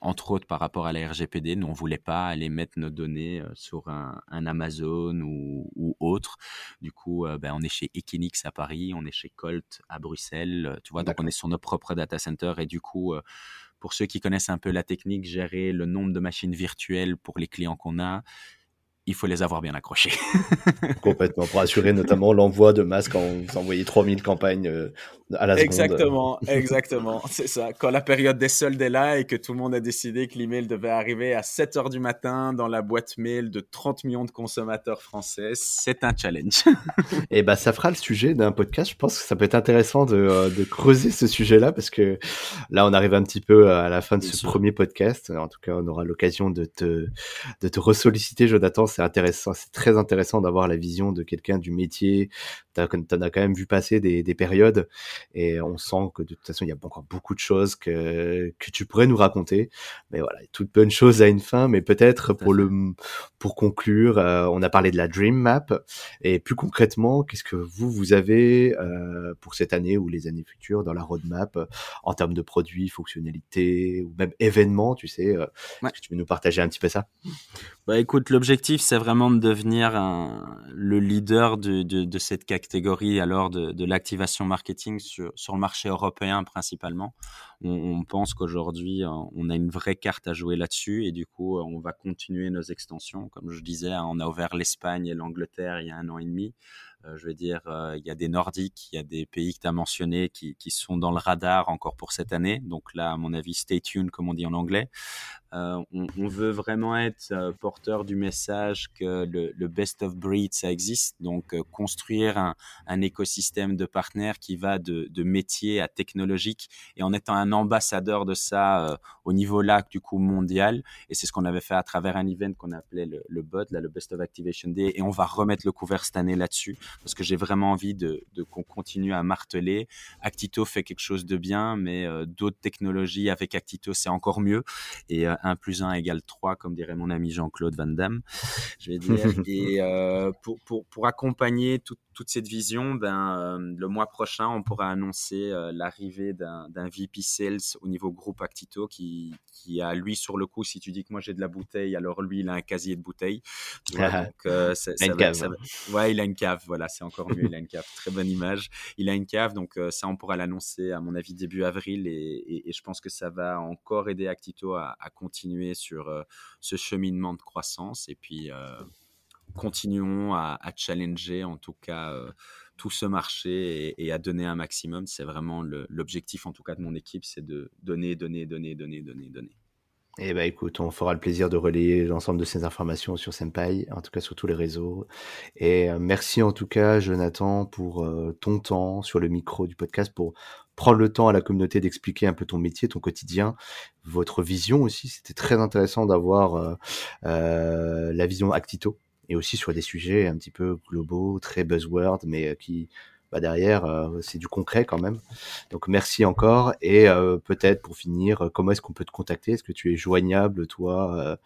entre autres par rapport à la RGPD. Nous, on voulait pas aller mettre nos données euh, sur un, Amazon ou, autre. Du coup, euh, ben, on est chez Equinix à Paris, on est chez Colt à Bruxelles. Euh, tu vois, donc on est sur nos propres data centers et du coup, pour ceux qui connaissent un peu la technique, gérer le nombre de machines virtuelles pour les clients qu'on a, il faut les avoir bien accrochés. *laughs* Complètement, pour assurer notamment l'envoi de masques quand vous envoyez 3000 campagnes euh, à la seconde. Exactement, *laughs* exactement, c'est ça. Quand la période des soldes est là et que tout le monde a décidé que l'email devait arriver à 7 heures du matin dans la boîte mail de 30 millions de consommateurs français, c'est un challenge. *laughs* et bah ça fera le sujet d'un podcast. Je pense que ça peut être intéressant de, euh, de creuser ce sujet-là parce que là on arrive un petit peu à la fin de ce premier podcast. En tout cas, on aura l'occasion de te, de te ressolliciter, Jonathan c'est intéressant, c'est très intéressant d'avoir la vision de quelqu'un du métier. Tu en as quand même vu passer des, périodes et on sent que de toute façon, il y a encore beaucoup de choses que, que tu pourrais nous raconter. Mais voilà, toute bonne chose a une fin, mais peut-être pour le, pour conclure, euh, on a parlé de la Dream Map. Et plus concrètement, qu'est-ce que vous, vous avez euh, pour cette année ou les années futures dans la roadmap en termes de produits, fonctionnalités ou même événements, tu sais, euh, que tu peux nous partager un petit peu ça? Bah écoute, l'objectif c'est vraiment de devenir le leader de, de, de, cette catégorie alors de, de l'activation marketing sur, sur, le marché européen principalement. On, on pense qu'aujourd'hui, euh, on a une vraie carte à jouer là-dessus et du coup, on va continuer nos extensions. Comme je disais, hein, on a ouvert l'Espagne et l'Angleterre il y a un an et demi. Euh, je veux dire, euh, il y a des Nordiques, il y a des pays que tu as mentionnés qui, qui, sont dans le radar encore pour cette année. Donc là, à mon avis, stay tuned, comme on dit en anglais. Euh, on, veut vraiment être euh, porteur du message que le, best of breed, ça existe. Donc, euh, construire un, écosystème de partenaires qui va de, de, métier à technologique et en étant un ambassadeur de ça au niveau là, du coup, mondial. Et c'est ce qu'on avait fait à travers un event qu'on appelait le, le BOD, là, le Best of Activation Day. Et on va remettre le couvert cette année là-dessus parce que j'ai vraiment envie de qu'on continue à marteler. Actito fait quelque chose de bien, mais d'autres technologies avec Actito, c'est encore mieux. Et 1 plus 1 égale 3, comme dirait mon ami Jean-Claude Van Damme, je vais dire. *laughs* Et euh, pour, pour, pour, accompagner toute cette vision, ben, euh, le mois prochain, on pourra annoncer euh, l'arrivée d'un VP Sales au niveau groupe Actito qui, qui a, lui, sur le coup, si tu dis que moi j'ai de la bouteille, alors lui, il a un casier de bouteilles. *laughs* il a une cave. ouais, il a une cave, voilà, c'est encore mieux, il a une cave. Très bonne image. Il a une cave, donc ça, on pourra l'annoncer, à mon avis, début avril. Et, et, je pense que ça va encore aider Actito à, à continuer continuer sur euh, ce cheminement de croissance. Et puis, euh, continuons à, challenger en tout cas tout ce marché et, à donner un maximum. C'est vraiment l'objectif en tout cas de mon équipe, c'est de donner, donner, donner, donner, donner, donner. Eh ben écoute, on fera le plaisir de relayer l'ensemble de ces informations sur Senpai, en tout cas sur tous les réseaux. Et euh, merci en tout cas, Jonathan, pour euh, ton temps sur le micro du podcast, pour prendre le temps à la communauté d'expliquer un peu ton métier, ton quotidien, votre vision aussi. C'était très intéressant d'avoir euh, la vision Actito et aussi sur des sujets un petit peu globaux, très buzzword, mais qui bah, derrière, euh, c'est du concret quand même. Donc merci encore. Et euh, peut-être pour finir, comment est-ce qu'on peut te contacter? Est-ce que tu es joignable, toi, euh,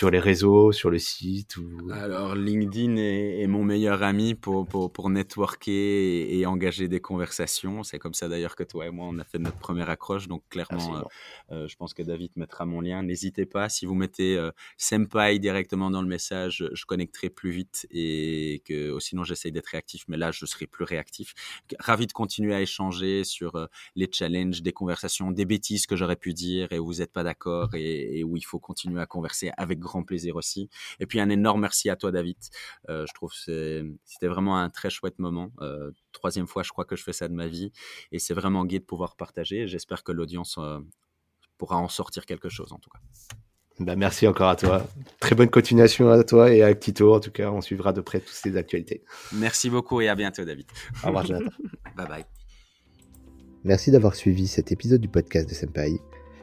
sur les réseaux, sur le site ou... Alors, LinkedIn est, mon meilleur ami pour, pour, pour networker et, engager des conversations. C'est comme ça d'ailleurs que toi et moi, on a fait notre première accroche. Donc, clairement, euh, euh, je pense que David mettra mon lien. N'hésitez pas. Si vous mettez euh, Senpai directement dans le message, je connecterai plus vite et que oh, sinon, j'essaye d'être réactif. Mais là, je serai plus réactif. Ravi de continuer à échanger sur les challenges, des conversations, des bêtises que j'aurais pu dire et où vous n'êtes pas d'accord et, et où il faut continuer à converser avec grand plaisir aussi. Et puis un énorme merci à toi, David. Euh, je trouve que c'était vraiment un très chouette moment. Euh, troisième fois, je crois que je fais ça de ma vie. Et c'est vraiment gai de pouvoir partager. J'espère que l'audience euh, pourra en sortir quelque chose, en tout cas. Bah, merci encore à toi. Très bonne continuation à toi et à Tito. En tout cas, on suivra de près toutes ces actualités. Merci beaucoup et à bientôt, David. Au revoir, Jonathan. *laughs* bye bye. Merci d'avoir suivi cet épisode du podcast de Senpai.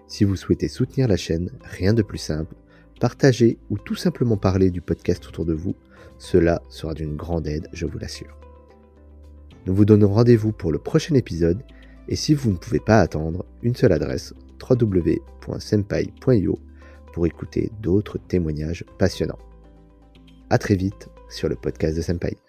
Si vous souhaitez soutenir la chaîne, rien de plus simple partager ou tout simplement parler du podcast autour de vous, cela sera d'une grande aide, je vous l'assure. Nous vous donnons rendez-vous pour le prochain épisode et si vous ne pouvez pas attendre, une seule adresse www.senpai.io pour écouter d'autres témoignages passionnants. A très vite sur le podcast de Senpai.